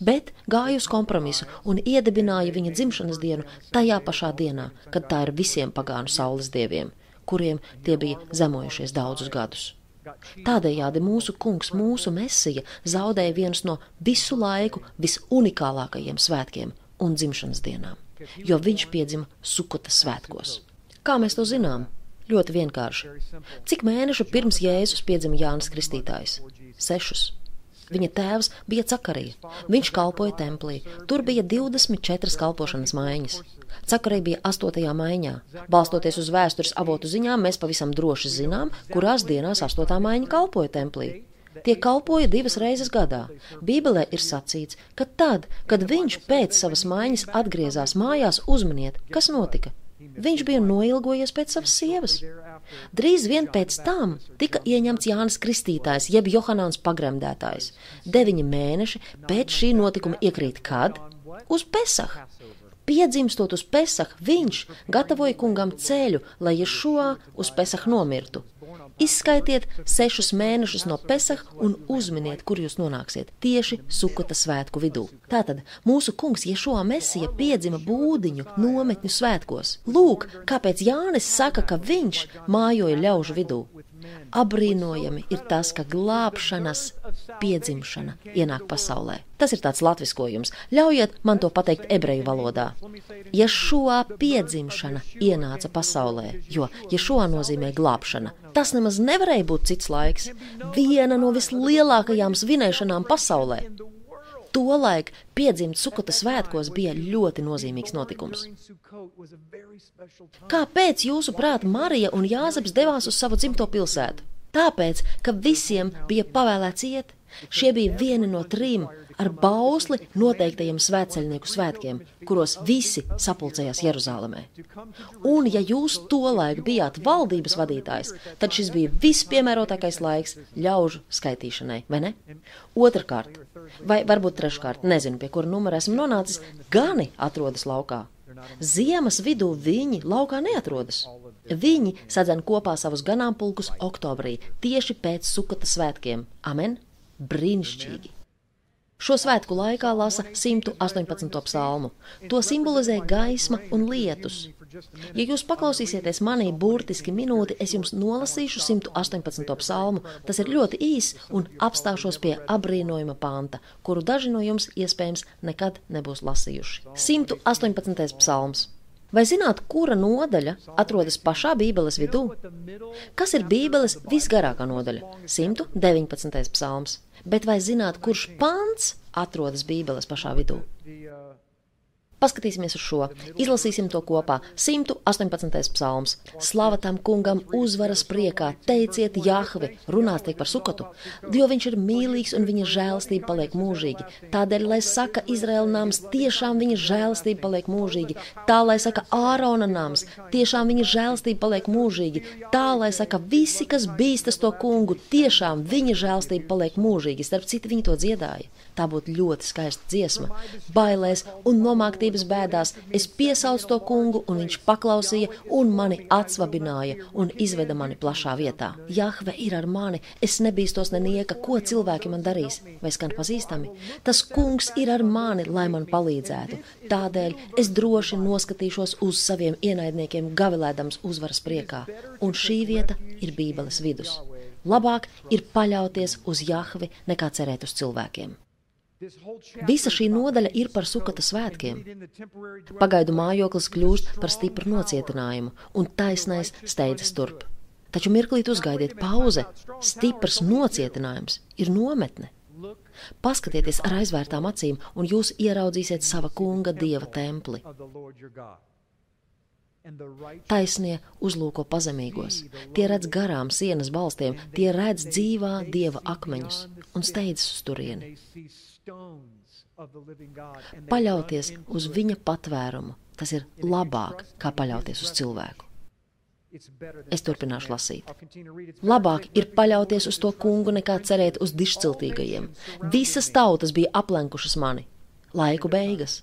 bet gāja uz kompromisu un iedibināja viņa dzimšanas dienu tajā pašā dienā, kad tā ir visiem pagānu saules dieviem, kuriem tie bija zemojušies daudzus gadus. Tādējādi mūsu kungs, mūsu mesija, zaudēja viens no visu laiku visunikālākajiem svētkiem un dzimšanas dienām, jo viņš piedzima Sukota svētkos. Kā mēs to zinām? Ļoti vienkārši. Cik mēnešu pirms Jēzus piedzima Jānis Kristītājs? Sešus. Viņa tēvs bija Cakarija. Viņš kalpoja templī. Tur bija 24 kalpošanas maiņas. Cakarija bija 8. maiņā. Balstoties uz vēstures avotu ziņām, mēs pavisam droši zinām, kurās dienās 8. maiņa kalpoja templī. Tie kalpoja divas reizes gadā. Bībelē ir sacīts, ka tad, kad viņš pēc savas maiņas atgriezās mājās, uzmaniet, kas notika. Viņš bija noilgojies pēc savas sievas. Drīz vien pēc tam tika ieņemts Jānis Kristītājs, jeb Johāns pagremdētājs. Deviņi mēneši pēc šī notikuma iekrīt kad? Uz Pesahu. Piedzimstot uz Pesahu, viņš gatavoja kungam ceļu, lai Ješua uz Pesahu nomirtu. Izskaitiet sešus mēnešus no Pesach un uzminiet, kur jūs nonāksiet tieši Sukota svētku vidū. Tātad mūsu kungs Ješua Mesija piedzima būdiņu nometņu svētkos. Lūk, kāpēc Jānis saka, ka viņš mājoja ļaužu vidū. Abrīnojami ir tas, ka glābšanas piedzimšana ienāk pasaulē. Tas ir tāds latviskojums. Ļaujiet man to pateikt ebreju valodā. Šo piedzimšana ienāca pasaulē, jo šo nozīmē glābšana, tas nemaz nevarēja būt cits laiks. Viena no vislielākajām svinēšanām pasaulē. Tolaik piedzimt Sukota svētkos bija ļoti nozīmīgs notikums. Kāpēc, jūsuprāt, Marija un Jāzeps devās uz savu dzimto pilsētu? Tāpēc, ka visiem bija pavēlēts iet. Šie bija vieni no trim ar bausli noteiktajiem svētceļnieku svētkiem, kuros visi sapulcējās Jeruzālēmē. Un, ja jūs tolaik bijāt valdības vadītājs, tad šis bija vispiemērotākais laiks ļaužu skaitīšanai, vai ne? Otrakārt, vai varbūt treškārt, nezinu, pie kura numura esmu nonācis, gani atrodas laukā. Ziemas vidū viņi laukā neatrodas. Viņi sadzen kopā savus ganāmpulkus oktobrī, tieši pēc sukata svētkiem. Amen! Brīnišķīgi! Šo svētku laikā lasa 118. psalmu. To simbolizē gaisma un lietus. Ja jūs paklausīsieties manī burtiski minūti, es jums nolasīšu 118. psalmu. Tas ir ļoti īs un apstāšos pie apbrīnojuma panta, kuru daži no jums iespējams nekad nebūs lasījuši. 118. psalms. Vai zināt, kura nodaļa atrodas pašā Bībeles vidū? Kas ir Bībeles visgarākā nodaļa? 119. psalms. Bet vai zināt, kurš pants atrodas Bībeles pašā vidū? Paskatīsimies uz šo, izlasīsim to kopā. 118. psalms. Slava tam kungam uzvaras priekā, teiciet Jahvi, runās tiek par sukotu, jo viņš ir mīlīgs un viņa žēlastība paliek mūžīgi. Tādēļ, lai saka Izraēla nams, tiešām viņa žēlastība paliek mūžīgi. Tā, lai saka Ārona nams, tiešām viņa žēlastība paliek mūžīgi. Tā, lai saka visi, kas bīstas to kungu, tiešām viņa žēlastība paliek mūžīgi. Starp citu, viņi to dziedāja. Tā būtu ļoti skaista dziesma. Bailēs un nomāktība dzīves bēdās, es piesaucu to kungu, un viņš paklausīja un mani atsvabināja un izveda mani plašā vietā. Jahve ir ar mani, es nebīstos nenieka, ko cilvēki man darīs, vai skan pazīstami. Tas kungs ir ar mani, lai man palīdzētu. Tādēļ es droši noskatīšos uz saviem ienaidniekiem, gavilēdams uzvaras priekā. Un šī vieta ir Bībeles vidus. Labāk ir paļauties uz Jahvi nekā cerēt uz cilvēkiem. Visa šī nodaļa ir par sukata svētkiem. Pagaidu mājoklis kļūst par stipru nocietinājumu, un taisnais steidzas turp. Taču mirklīt uzgaidiet pauze. Stiprs nocietinājums ir nometne. Paskatieties ar aizvērtām acīm, un jūs ieraudzīsiet sava kunga dieva templi. Taisnie uzlūko pazemīgos, tie redz garām sienas balstiem, tie redz dzīvā dieva akmeņus un steidzas uz turieni. Paļauties uz viņa patvērumu, tas ir labāk kā paļauties uz cilvēku. Es turpināšu lasīt. Labāk ir paļauties uz to kungu, nekā cerēt uz dišciltīgajiem. Visas tautas bija aplenkušas mani. Laiku beigas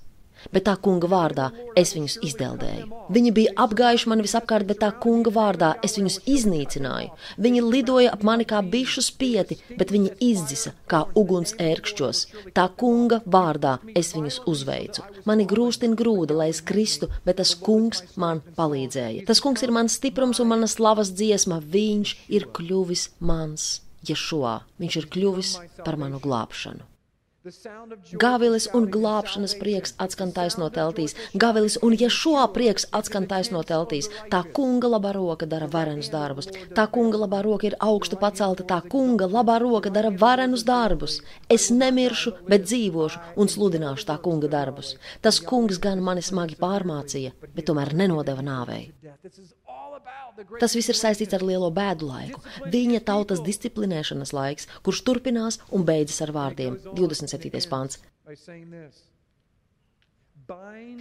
bet tā kunga vārdā es viņus izdeldēju. Viņi bija apgājuši mani visapkārt, bet tā kunga vārdā es viņus iznīcināju. Viņi lidoja ap mani kā bišu spieti, bet viņi izdzisa kā uguns ērkšķos. Tā kunga vārdā es viņus uzveicu. Mani grūstin grūda, lai es kristu, bet tas kungs man palīdzēja. Tas kungs ir mans stiprums un manas slavas dziesma. Viņš ir kļuvis mans. Ješua, viņš ir kļuvis par manu glābšanu. Gavilis un glābšanas prieks atskan taisno teltīs, Gavilis un Ješua prieks atskan taisno teltīs. Tā kunga labā roka dara varenus darbus, tā kunga labā roka ir augstu pacelta, tā kunga labā roka dara varenus darbus. Es nemiršu, bet dzīvošu un sludināšu tā kunga darbus. Tas kungs gan mani smagi pārmācīja, bet tomēr nenodeva nāvei. Tas viss ir saistīts ar lielo bēdu laiku, viņa tautas disciplinēšanas laiks, kurš turpinās un beidzas ar vārdiem 27. pāns.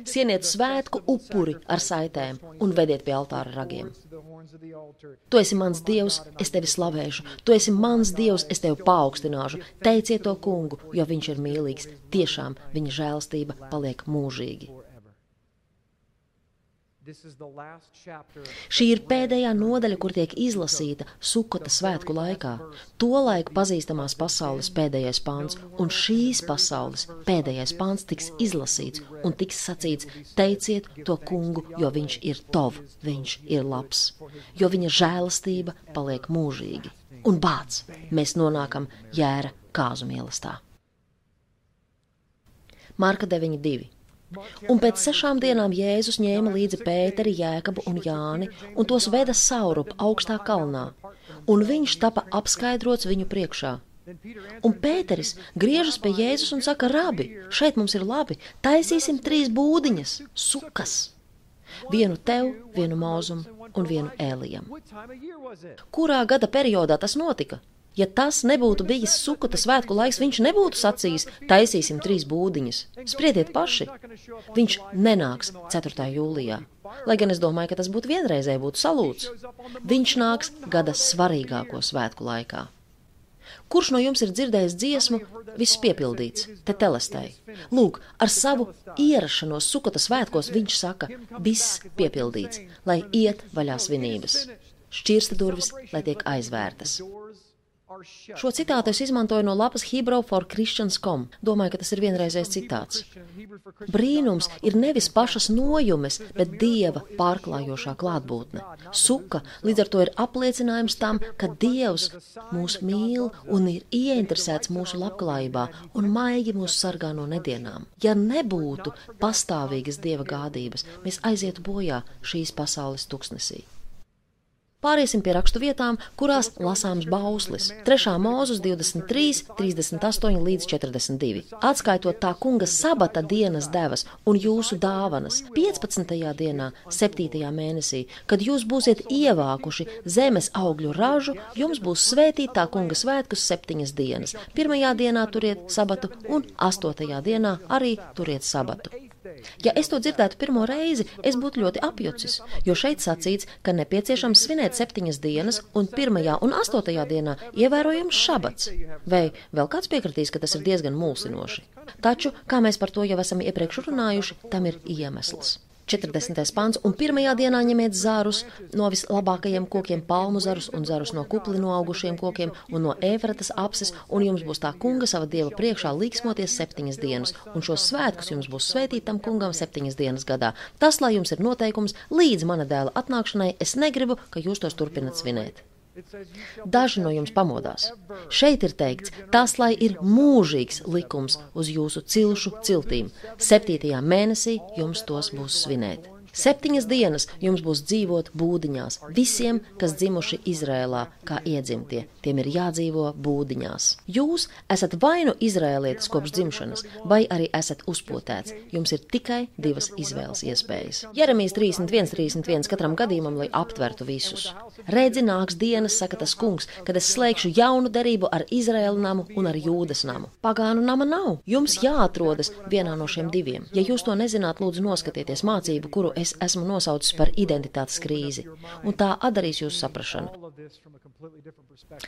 Sieniet svētku upuri ar saitēm un vediet pie altāra ragiem. Tu esi mans dievs, es tevi slavēšu, tu esi mans dievs, es tevi paaugstināšu. Teiciet to kungu, jo viņš ir mīlīgs. Tiešām viņa žēlastība paliek mūžīgi. Šī ir pēdējā nodaļa, kur tiek izlasīta Sukota svētku laikā, tolaik pazīstamās pasaules pēdējais pāns, un šīs pasaules pēdējais pāns tiks izlasīts un tiks sacīts: teiciet to kungu, jo viņš ir tov, viņš ir labs, jo viņa žēlastība paliek mūžīgi. Un bāc, mēs nonākam jēra kāzu mīlestā. Marka 9.2 Un pēc sešām dienām Jēzus ņēma līdzi Pēteri, Jēkabu un Jāni un tos veda saurup augstā kalnā, un viņš tapa apskaidrots viņu priekšā. Un Pēteris griežas pie Jēzus un saka, rabi, šeit mums ir labi, taisīsim trīs būdiņas, sukas. Vienu tev, vienu mūzumu un vienu ēlijam. Kurā gada periodā tas notika? Ja tas nebūtu bijis sukota svētku laiks, viņš nebūtu sacījis, taisīsim trīs būdiņas. Spriediet paši. Viņš nenāks 4. jūlijā. Lai gan es domāju, ka tas būtu vienreizēji būtu salūts. Viņš nāks gada svarīgāko svētku laikā. Kurš no jums ir dzirdējis dziesmu, viss piepildīts, te telestai? Lūk, ar savu ierašanos sukota svētkos viņš saka, viss piepildīts, lai iet vaļā svinības. Šķirsta durvis, lai tiek aizvērtas. Šo citātu es izmantoju no lapas Hebrew for Christians.com. Domāju, ka tas ir vienreizējs citāts. Brīnums ir nevis pašas nojumes, bet dieva pārklājošā klātbūtne. Suka līdz ar to ir apliecinājums tam, ka dievs mūs mīl un ir ieinteresēts mūsu labklājībā un maigi mūs sargā no nedienām. Ja nebūtu pastāvīgas dieva gādības, mēs aizietu bojā šīs pasaules tuksnesī. Pāriesim pie rakstu vietām, kurās lasāms bauslis. 3. mūzus 23, 38 līdz 42. Atskaitot tā kunga sabata dienas devas un jūsu dāvanas 15. dienā, 7. mēnesī, kad jūs būsiet ievākuši zemes augļu ražu, jums būs svētītā kunga svētkus septiņas dienas. Pirmajā dienā turiet sabatu un astotajā dienā arī turiet sabatu. Ja es to dzirdētu pirmo reizi, es būtu ļoti apjucis, jo šeit sacīts, ka nepieciešams svinēt septiņas dienas un pirmajā un astotajā dienā ievērojams šabats. Vai vēl kāds piekritīs, ka tas ir diezgan mulsinoši? Taču, kā mēs par to jau esam iepriekš runājuši, tam ir iemesls. 40. pāns, un pirmajā dienā ņemiet zarus no vislabākajiem kokiem, palmu zarus un zarus no kupli noaugušiem kokiem un no ēvratas apses, un jums būs tā kunga sava dieva priekšā līksmoties septiņas dienas, un šos svētkus jums būs svētīt tam kungam septiņas dienas gadā. Tas, lai jums ir noteikums, līdz mana dēla atnākšanai, es negribu, ka jūs tos turpinat svinēt. Daži no jums pamodās. Šeit ir teikts, tas lai ir mūžīgs likums uz jūsu cilšu ciltīm. Septītajā mēnesī jums tos būs svinēt. Septiņas dienas jums būs dzīvot būdiņās. Visiem, kas dzimuši Izrēlā, kā iedzimtie, tiem ir jādzīvo būdiņās. Jūs esat vai nu izrēlietis kopš dzimšanas, vai arī esat uzpotēts. Jums ir tikai divas izvēles iespējas. Jeremijas 31, 31 katram gadījumam, lai aptvertu visus. Redzi, nāks dienas, saka tas kungs, kad es slēgšu jaunu derību ar Izraēlu namu un ar Jūdas namu. Pagānu nama nav. Jums jāatrodas vienā no šiem diviem. Ja jūs to nezināt, lūdzu noskatieties mācību, kuru es esmu nosaucis par identitātes krīzi, un tā atdarīs jūsu saprašanu.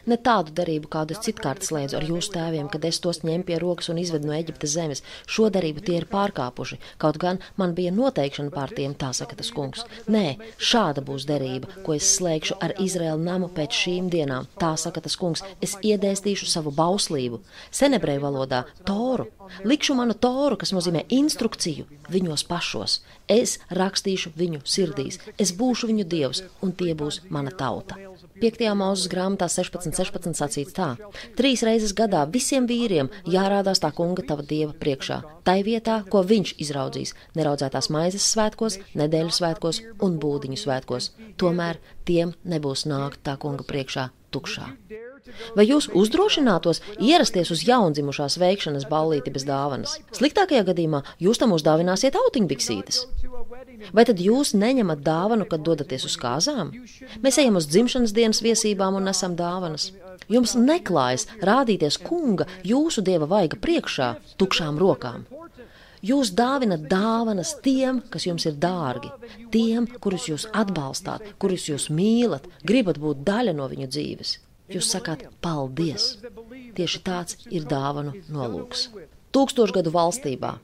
Ne tādu darību, kādu es citkārt slēdzu ar jūsu tēviem, kad es tos ņēmu pie rokas un izvedu no Eģiptes zemes. Šo darību tie ir pārkāpuši, kaut gan man bija noteikšana pār tiem, tā saka tas kungs. Nē, šāda būs derība, ko es slēgšu ar Izraēlu namu pēc šīm dienām, tā saka tas kungs. Es iedēstīšu savu bauslību, senebreju valodā, toru. Likšu manu toru, kas nozīmē instrukciju, viņos pašos. Es rakstīšu viņu sirdīs, es būšu viņu dievs, un tie būs mana tauta. 5. mūzes grāmatā 16, 16 sacīts tā: Trīs reizes gadā visiem vīriem jārādās tā kunga tava dieva priekšā, tai vietā, ko viņš izraudzīs, neraudzētās maizes svētkos, nedēļu svētkos un būdiņu svētkos. Tomēr tiem nebūs nākt tā kunga priekšā tukšā. Vai jūs uzdrošinātos ierasties uz jaundzimušās veikšanas ballīti bez dāvanas? Sliktākajā gadījumā jūs tam uzdāvināsiet autiņbiksītes. Vai tad jūs neņemat dāvanu, kad dodaties uz kāzām? Mēs ejam uz dzimšanas dienas viesībām un nesam dāvanas. Jums neklājas rādīties kunga, jūsu dieva vaiga priekšā, tukšām rokām. Jūs dāvinat dāvanas tiem, kas jums ir dārgi, tiem, kurus jūs atbalstāt, kurus jūs mīlat, gribat būt daļa no viņu dzīves. Jūs sakāt, paldies! Tieši tāds ir dāvanu nolūks. Tūkstošgadu valstībā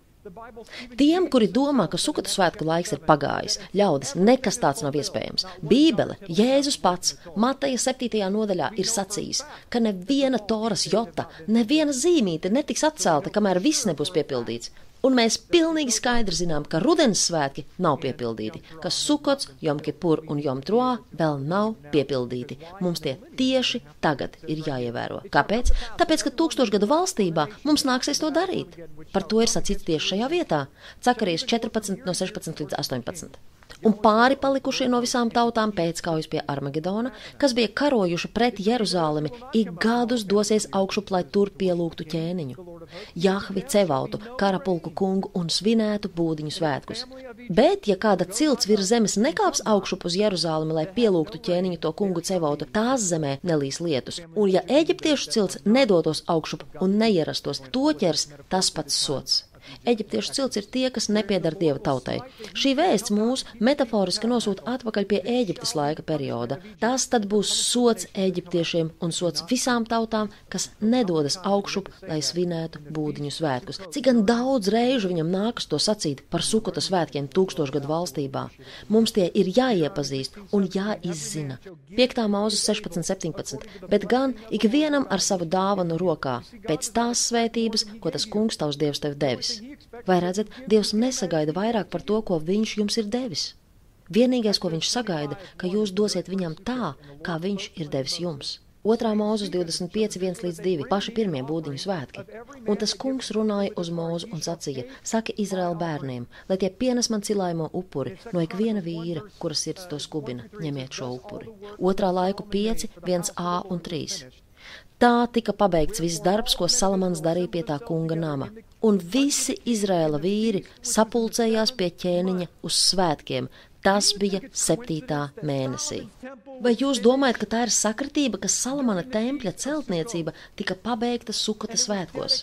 Tiem, kuri domā, ka sukatu svētku laiks ir pagājis, ļaudis, nekas tāds nav iespējams. Bībele, Jēzus pats, Mateja 7. nodaļā ir sacījis, ka neviena toras jota, neviena zīmīte netiks atcelta, kamēr viss nebūs piepildīts. Un mēs pilnīgi skaidri zinām, ka rudens svētki nav piepildīti, ka sukots, jomkipur un jomtroā vēl nav piepildīti. Mums tie tieši tagad ir jāievēro. Kāpēc? Tāpēc, ka tūkstošgadu valstībā mums nāksies to darīt. Par to ir sacīts tieši šajā vietā. Cakarijas 14 no 16 līdz 18 un pāri palikušie no visām tautām pēckaujas pie Armagedona, kas bija karojuši pret Jeruzālemi, ik gadus dosies augšup, lai tur pielūgtu ķēniņu. Jahvi cevautu, karapulku kungu un svinētu būdiņu svētkus. Bet, ja kāda cilts virs zemes nekāps augšup uz Jeruzālemi, lai pielūgtu ķēniņu to kungu cevautu, tās zemē nelīs lietus. Un ja eģiptiešu cilts nedotos augšup un neierastos, to ķers tas pats sots. Eģiptiešu cilts ir tie, kas nepiedar dieva tautai. Šī vēsts mūs metaforiski nosūta atpakaļ pie Eģiptes laika perioda. Tas tad būs sots eģiptiešiem un sots visām tautām, kas nedodas augšup, lai svinētu būdiņu svētkus. Cik gan daudz reižu viņam nākas to sacīt par sukota svētkiem tūkstošgadu valstībā. Mums tie ir jāiepazīst un jāizzina. 5. mūzes 16, 17, bet gan ikvienam ar savu dāvanu rokā, pēc tās svētības, ko tas kungs tavs dievs tev devis. Vai redzat, Dievs nesagaida vairāk par to, ko Viņš jums ir devis? Vienīgais, ko Viņš sagaida, ka jūs dosiet Viņam tā, kā Viņš ir devis jums. 2. mūzes 25, 1 līdz 2, paši pirmie būdiņu svētki. Un tas kungs runāja uz mūzu un sacīja: Saki Izraēla bērniem, lai tie pienes man cilājumu upuri no ikviena vīra, kuras sirds to skubina, ņemiet šo upuri. Otrā laiku 5, 1a un 3. Tā tika pabeigts viss darbs, ko Salamans darīja pie tā kunga nama. Un visi Izraēla vīri sapulcējās pie ķēniņa uz svētkiem. Tas bija septītā mēnesī. Vai jūs domājat, ka tā ir sakritība, ka Salamana tempļa celtniecība tika pabeigta Sukata svētkos?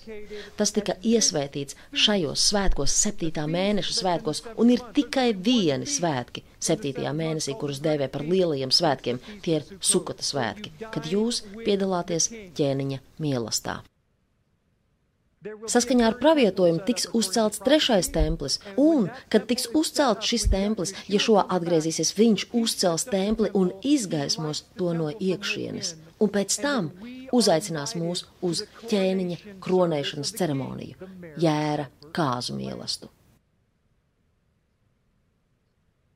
Tas tika iesvētīts šajos svētkos, septītā mēneša svētkos, un ir tikai vieni svētki septītajā mēnesī, kurus dēvē par lielajiem svētkiem. Tie ir Sukata svētki, kad jūs piedalāties ķēniņa mīlestībā. Saskaņā ar pravietojumu tiks uzcelts trešais templis, un, kad tiks uzcelts šis templis, ja šo atgriezīsies, viņš uzcels templi un izgaismos to no iekšienes, un pēc tam uzaicinās mūs uz ķēniņa kronēšanas ceremoniju, jēra kāzu mīlestību.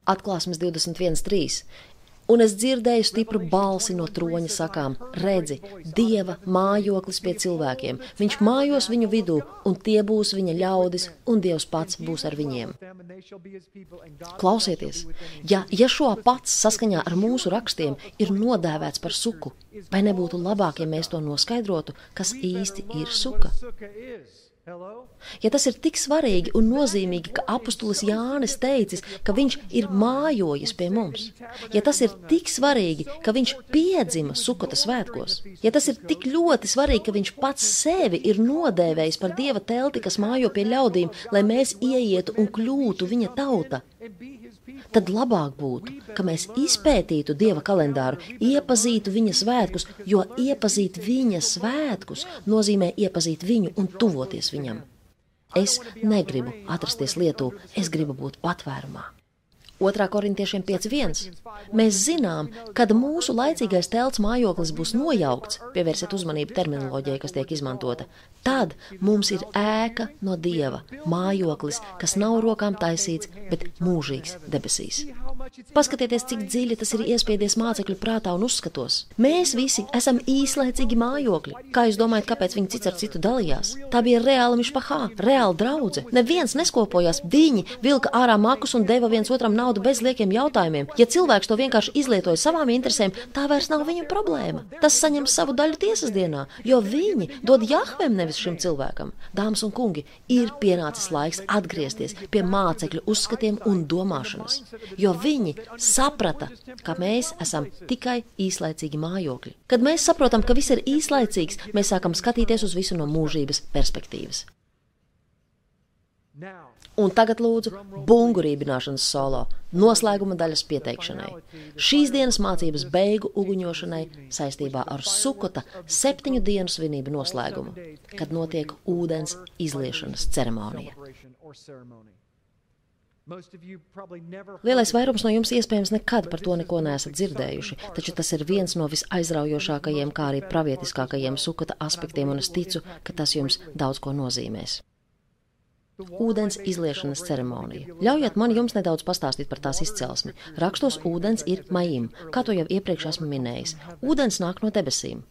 Atklāsmes 21.3. Un es dzirdēju stipru balsi no troņa sakām: Redzi, dieva mājoklis pie cilvēkiem. Viņš mājos viņu vidū, un tie būs viņa ļaudis, un dievs pats būs ar viņiem. Klausieties, ja, ja šo pats saskaņā ar mūsu rakstiem ir nodēvēts par suku, vai nebūtu labāk, ja mēs to noskaidrotu, kas īsti ir suka? Ja tas ir tik svarīgi un nozīmīgi, ka apustulis Jānis teicis, ka viņš ir mājojis pie mums, ja tas ir tik svarīgi, ka viņš piedzima sukota svētkos, ja tas ir tik ļoti svarīgi, ka viņš pats sevi ir nodēvējis par dieva telti, kas mājo pie ļaudīm, lai mēs ieietu un kļūtu viņa tauta, tad labāk būtu, ka mēs izpētītu dieva kalendāru, iepazītu viņa svētkus, jo iepazīt viņa svētkus nozīmē iepazīt viņu un tuvoties viņam. Es negribu atrasties Lietuvā, es gribu būt patvērumā. 2. korintiešiem 5.1. Mēs zinām, kad mūsu laicīgais telts mājoklis būs nojaukts, pievērsiet uzmanību terminoloģijai, kas tiek izmantota. Tad mums ir ēka no dieva, mājoklis, kas nav rokām taisīts, bet mūžīgs debesīs. Paskatieties, cik dziļi tas ir iespiedies mācekļu prātā un uzskatos. Mēs visi esam īslaicīgi mājokļi. Kā jūs domājat, kāpēc viņi cits ar citu dalījās? Tā bija reāla mišpahā, reāla draudzene. Neviens neskopojās, viņi vilka ārā makus un deva viens otram naudu bez liekiem jautājumiem. Ja cilvēks to vienkārši izlietoja savām interesēm, tā vairs nav viņa problēma. Tas saņem savu daļu tiesas dienā, jo viņi dod Jahvem nevis šim cilvēkam. Dāmas un kungi, ir pienācis laiks atgriezties pie mācekļu uzskatiem un domāšanas, jo viņi saprata, ka mēs esam tikai īslaicīgi mājokļi. Kad mēs saprotam, ka viss ir īslaicīgs, mēs sākam skatīties uz visu no mūžības perspektīvas. Un tagad lūdzu bungu rībināšanas solo, noslēguma daļas pieteikšanai. Šīs dienas mācības beigu uguņošanai saistībā ar Sukota septiņu dienu svinību noslēgumu, kad notiek ūdens izliešanas ceremonija. Lielais vairums no jums iespējams nekad par to neko neesat dzirdējuši, taču tas ir viens no visaizraujošākajiem, kā arī pravietiskākajiem sukata aspektiem, un es ticu, ka tas jums daudz ko nozīmēs. Ūdens izliešanas ceremonija. Ļaujiet man jums nedaudz pastāstīt par tās izcelsmi. Rakstos ūdens ir maim, kā to jau iepriekš esmu minējis. Ūdens nāk no debesīm.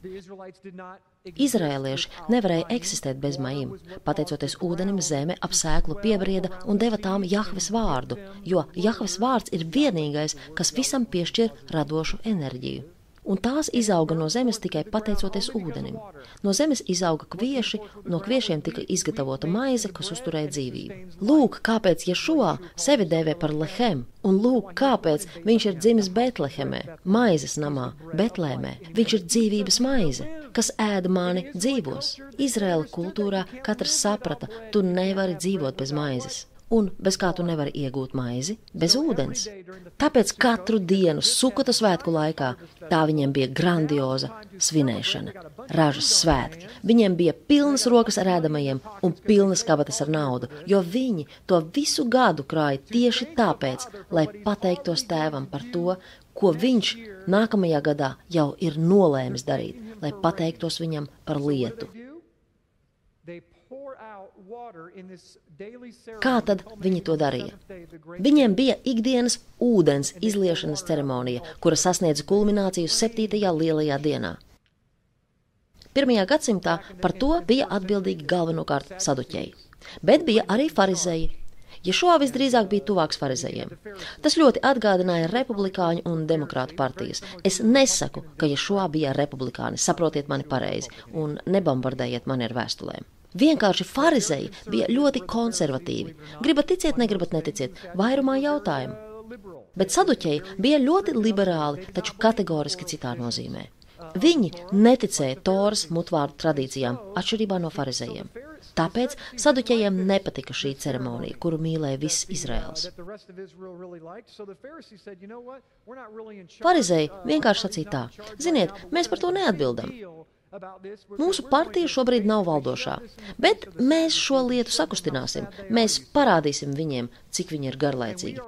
Izrēlieši nevarēja eksistēt bez maim. Pateicoties ūdenim, zeme ap sēklu piebrieda un deva tām Jahves vārdu, jo Jahves vārds ir vienīgais, kas visam piešķir radošu enerģiju un tās izauga no zemes tikai pateicoties ūdenim. No zemes izauga kvieši, no kviešiem tika izgatavota maize, kas uzturēja dzīvību. Lūk, kāpēc Ješua sevi dēvē par Lehem, un lūk, kāpēc viņš ir dzimis Betlehemē, maizes namā, Betlēmē. Viņš ir dzīvības maize, kas ēda mani dzīvos. Izraēla kultūrā katrs saprata, tu nevari dzīvot bez maizes un bez kā tu nevari iegūt maizi, bez ūdens. Tāpēc katru dienu, sukota svētku laikā, tā viņiem bija grandioza svinēšana, ražas svētki. Viņiem bija pilnas rokas ar ēdamajiem un pilnas kabatas ar naudu, jo viņi to visu gadu krāja tieši tāpēc, lai pateiktos tēvam par to, ko viņš nākamajā gadā jau ir nolēmis darīt, lai pateiktos viņam par lietu. Kā tad viņi to darīja? Viņiem bija ikdienas ūdens izliešanas ceremonija, kura sasniedza kulmināciju 7. lielajā dienā. Pirmajā gadsimtā par to bija atbildīgi galvenokārt saduķēji, bet bija arī farizēji. Ješua visdrīzāk bija tuvāks farizējiem. Tas ļoti atgādināja republikāņu un demokrātu partijas. Es nesaku, ka Ješua bija republikānis, saprotiet mani pareizi, un nebombardējiet mani ar vēstulēm. Vienkārši farizēji bija ļoti konservatīvi. Gribat ticēt, negribat neticiet, vairumā jautājumu. Bet saduķēji bija ļoti liberāli, taču kategoriski citā nozīmē. Viņi neticēja Toras mutvārdu tradīcijām, atšķirībā no farizējiem. Tāpēc saduķējiem nepatika šī ceremonija, kuru mīlēja viss Izraels. Farizēji vienkārši sacīja tā: Ziniet, mēs par to neatbildam. Mūsu partija šobrīd nav valdošā, bet mēs šo lietu sakustināsim. Mēs parādīsim viņiem, cik viņi ir garlaicīgi.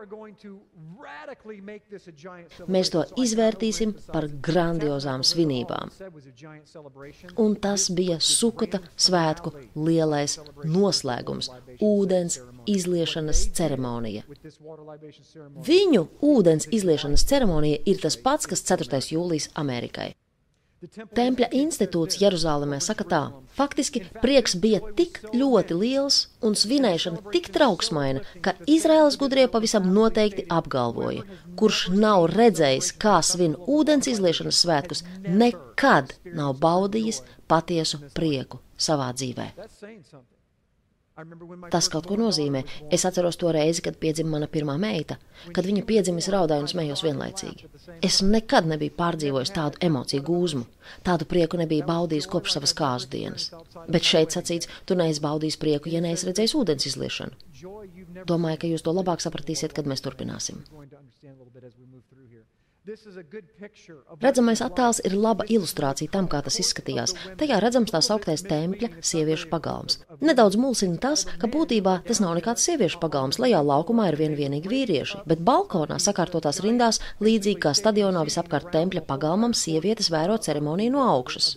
Mēs to izvērtīsim par grandiozām svinībām. Un tas bija Sukota svētku lielais noslēgums - ūdens izliešanas ceremonija. Viņu ūdens izliešanas ceremonija ir tas pats, kas 4. jūlijas Amerikai. Tempļa institūts Jeruzalemē saka tā: faktiski prieks bija tik ļoti liels un svinēšana tik trauksmaina, ka Izraels gudrie pavisam noteikti apgalvoja, kurš nav redzējis, kā svin ūdens izliešanas svētkus, nekad nav baudījis patiesu prieku savā dzīvē. Tas kaut ko nozīmē. Es atceros to reizi, kad piedzima mana pirmā meita. Kad viņa piedzima, es raudāju un smējos vienlaicīgi. Es nekad nebiju pārdzīvojis tādu emociju gūzmu. Tādu prieku nebiju baudījis kopš savas kāzu dienas. Bet šeit sacīts, tu neesi baudījis prieku, ja neesi redzējis ūdens izliešanu. Domāju, ka jūs to labāk sapratīsiet, kad mēs turpināsim. Redzamais attēls ir laba ilustrācija tam, kā tas izskatījās. Tajā redzams tā sauktais tempļa sieviešu pagalms. Nedaudz mulsina tas, ka būtībā tas nav nekāds sieviešu pagalms. Lejā laukumā ir vien vienīgi vīrieši, bet balkonā sakārtotās rindās, līdzīgi kā stadionā visapkārt tempļa pagalmam, sievietes vēro ceremoniju no augšas.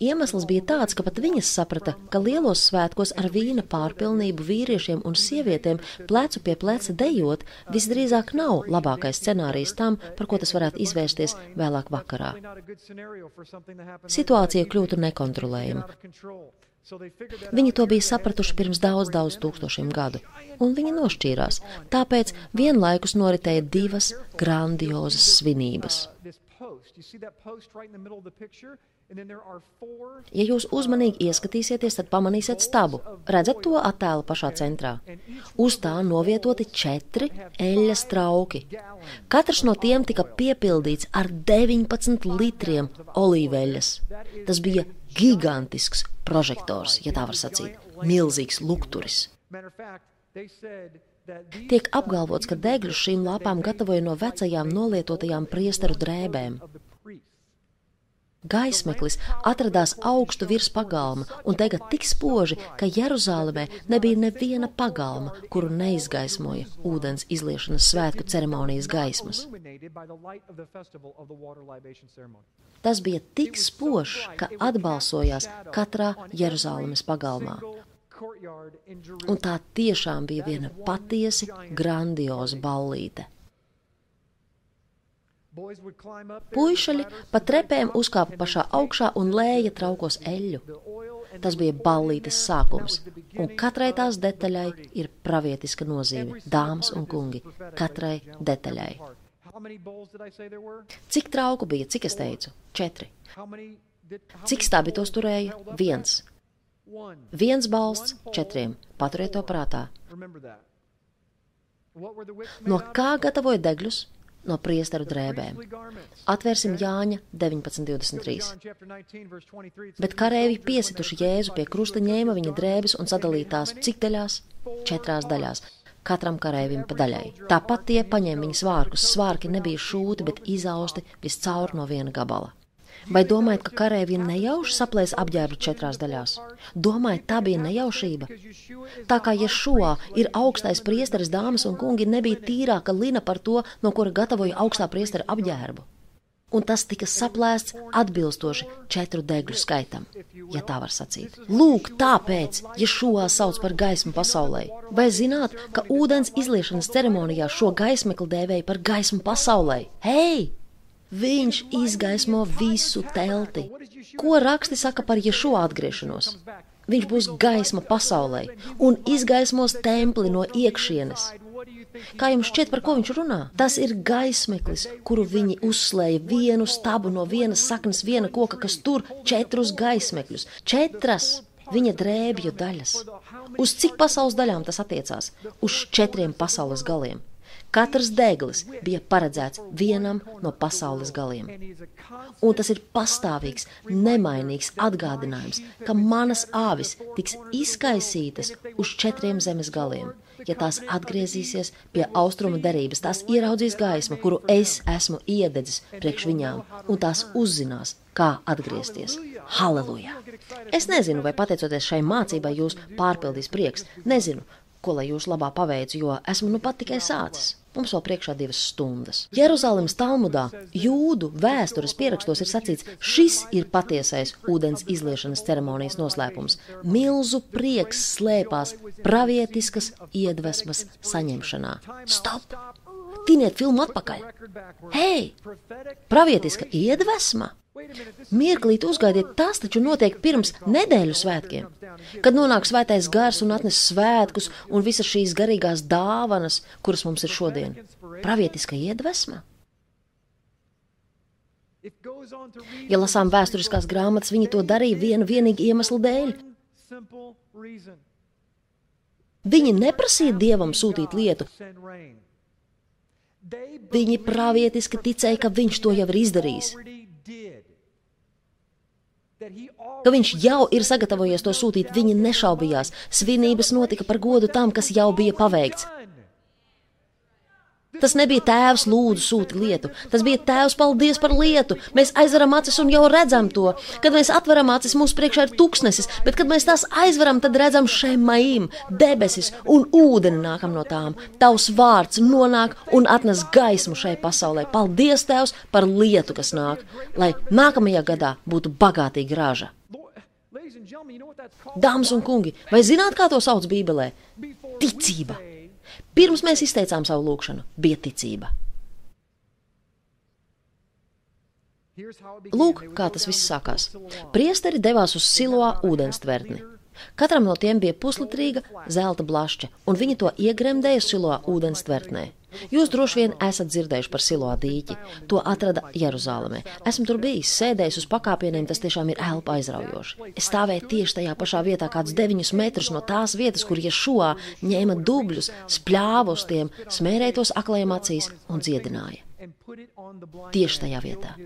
Iemesls bija tāds, ka pat viņas saprata, ka lielos svētkos ar vīna pārpilnību vīriešiem un sievietēm plecu pie pleca dejot visdrīzāk nav labākais scenārijs tam, par ko tas varētu varētu izvērsties vēlāk vakarā. Situācija kļūtu nekontrolējama. Viņi to bija sapratuši pirms daudz, daudz tūkstošiem gadu, un viņi nošķīrās. Tāpēc vienlaikus noritēja divas grandiozas svinības. Ja jūs uzmanīgi ieskatīsieties, tad pamanīsiet stabu. Redzat to attēlu pašā centrā? Uz tā novietoti četri eļļas trauki. Katrs no tiem tika piepildīts ar 19 litriem olīveļas. Tas bija gigantisks prožektors, ja tā var sacīt, milzīgs lukturis. Tiek apgalvots, ka degļus šīm lāpām gatavoja no vecajām nolietotajām priesteru drēbēm. Gaismeklis atradās augstu virs pagalma un dega tik spoži, ka Jeruzālēmē nebija neviena pagalma, kuru neizgaismoja ūdens izliešanas svētku ceremonijas gaismas. Tas bija tik spožs, ka atbalsojās katrā Jeruzālēmas pagalmā. Un tā tiešām bija viena patiesi grandioza ballīte. Puišaļi pa trepēm uzkāpa pašā augšā un lēja traukos eļļu. Tas bija ballītes sākums, un katrai tās detaļai ir pravietiska nozīme. Dāmas un kungi, katrai detaļai. Cik trauku bija, cik es teicu? Četri. Cik stābi tos turēja? Viens. Viens balsts četriem. Paturiet to prātā. No kā gatavoja degļus? No priesteru drēbēm. Atvērsim Jāņa 19.23. Bet karēvi piesituši Jēzu pie krusta ņēma viņa drēbes un sadalītās cik daļās? Četrās daļās. Katram karēvim pa daļai. Tāpat tie paņēma viņa svārkus. Svārki nebija šūti, bet izausti viscaur no viena gabala. Vai domājat, ka karēvi nejauši saplēs apģērbu četrās daļās? Domājat, tā bija nejaušība? Tā kā Ješuā ir augstais priesteris dāmas un kungi, nebija tīrāka lina par to, no kura gatavoja augstā priestera apģērbu. Un tas tika saplēsts atbilstoši četru degļu skaitam, ja tā var sacīt. Lūk, tāpēc, ja šoā sauc par gaismu pasaulē, vai zināt, ka ūdens izliešanas ceremonijā šo gaismekli dēvēja par gaismu pasaulē? Hei! Viņš izgaismo visu telti. Ko raksti saka par Jēšu atgriešanos? Viņš būs gaisma pasaulē un izgaismos templi no iekšienes. Kā jums šķiet, par ko viņš runā? Tas ir gaismeklis, kuru viņi uzslēja vienu stabu no vienas saknes, viena koka, kas tur četrus gaismekļus. Četras! viņa drēbju daļas. Uz cik pasaules daļām tas attiecās? Uz četriem pasaules galiem. Katrs deglis bija paredzēts vienam no pasaules galiem. Un tas ir pastāvīgs, nemainīgs atgādinājums, ka manas āvis tiks izkaisītas uz četriem zemes galiem. Ja tās atgriezīsies pie austrumu derības, tās ieraudzīs gaismu, kuru es esmu iededzis priekš viņām, un tās uzzinās, kā atgriezties. Halleluja! Es nezinu, vai pateicoties šai mācībai jūs pārpildīs prieks. Nezinu, ko lai jūs labā paveicu, jo esmu nu pat tikai sācis. Mums vēl priekšā divas stundas. Jeruzalemes Talmudā, jūdu vēstures pierakstos ir sacīts, šis ir patiesais ūdens izliešanas ceremonijas noslēpums. Milzu prieks slēpās pravietiskas iedvesmas saņemšanā. Stop! Tiniet filmu atpakaļ! Hei! Pravietiska iedvesma! Mirklīt uzgaidiet, tas taču notiek pirms nedēļu svētkiem, kad nonāk svētais gars un atnes svētkus un visas šīs garīgās dāvanas, kuras mums ir šodien. Pravietiska iedvesma. Ja lasām vēsturiskās grāmatas, viņi to darīja viena vienīga iemesla dēļ. Viņi neprasīja dievam sūtīt lietu. Viņi pravietiski ticēja, ka viņš to jau ir izdarījis ka viņš jau ir sagatavojies to sūtīt. Viņi nešaubījās. Svinības notika par godu tam, kas jau bija paveikts. Tas nebija tēvs, lūdzu, sūti lietu. Tas bija tēvs, paldies par lietu. Mēs aizveram acis un jau redzam to. Kad mēs atveram acis, mūsu priekšā ir tūkstnesis, bet kad mēs tās aizveram, tad redzam šemaim, debesis un ūdeni nākam no tām. Tavs vārds nonāk un atnes gaismu šai pasaulē. Paldies, Tēvs, par lietu, kas nāk, lai nākamajā gadā būtu bagātīga raža. Dāmas un kungi, vai zināt, kā to sauc Bībelē? Ticība! Pirms mēs izteicām savu lūgšanu, bija ticība. Lūk, kā tas viss sākās. Priesteri devās uz siloā ūdenstvertni. Katram no tiem bija puslitrīga zelta blašķa, un viņi to iegremdēja siloā ūdenstvertnē. Jūs droši vien esat dzirdējuši par Siloā dīķi. To atrada Jeruzalemē. Esmu tur bijis, sēdējis uz pakāpieniem, tas tiešām ir elpa aizraujoši. Es stāvēju tieši tajā pašā vietā, kādus deviņus metrus no tās vietas, kur Ješua ņēma dubļus, spļāva uz tiem, smērēja tos aklajiem acīs un dziedināja. Tieši tajā vietā.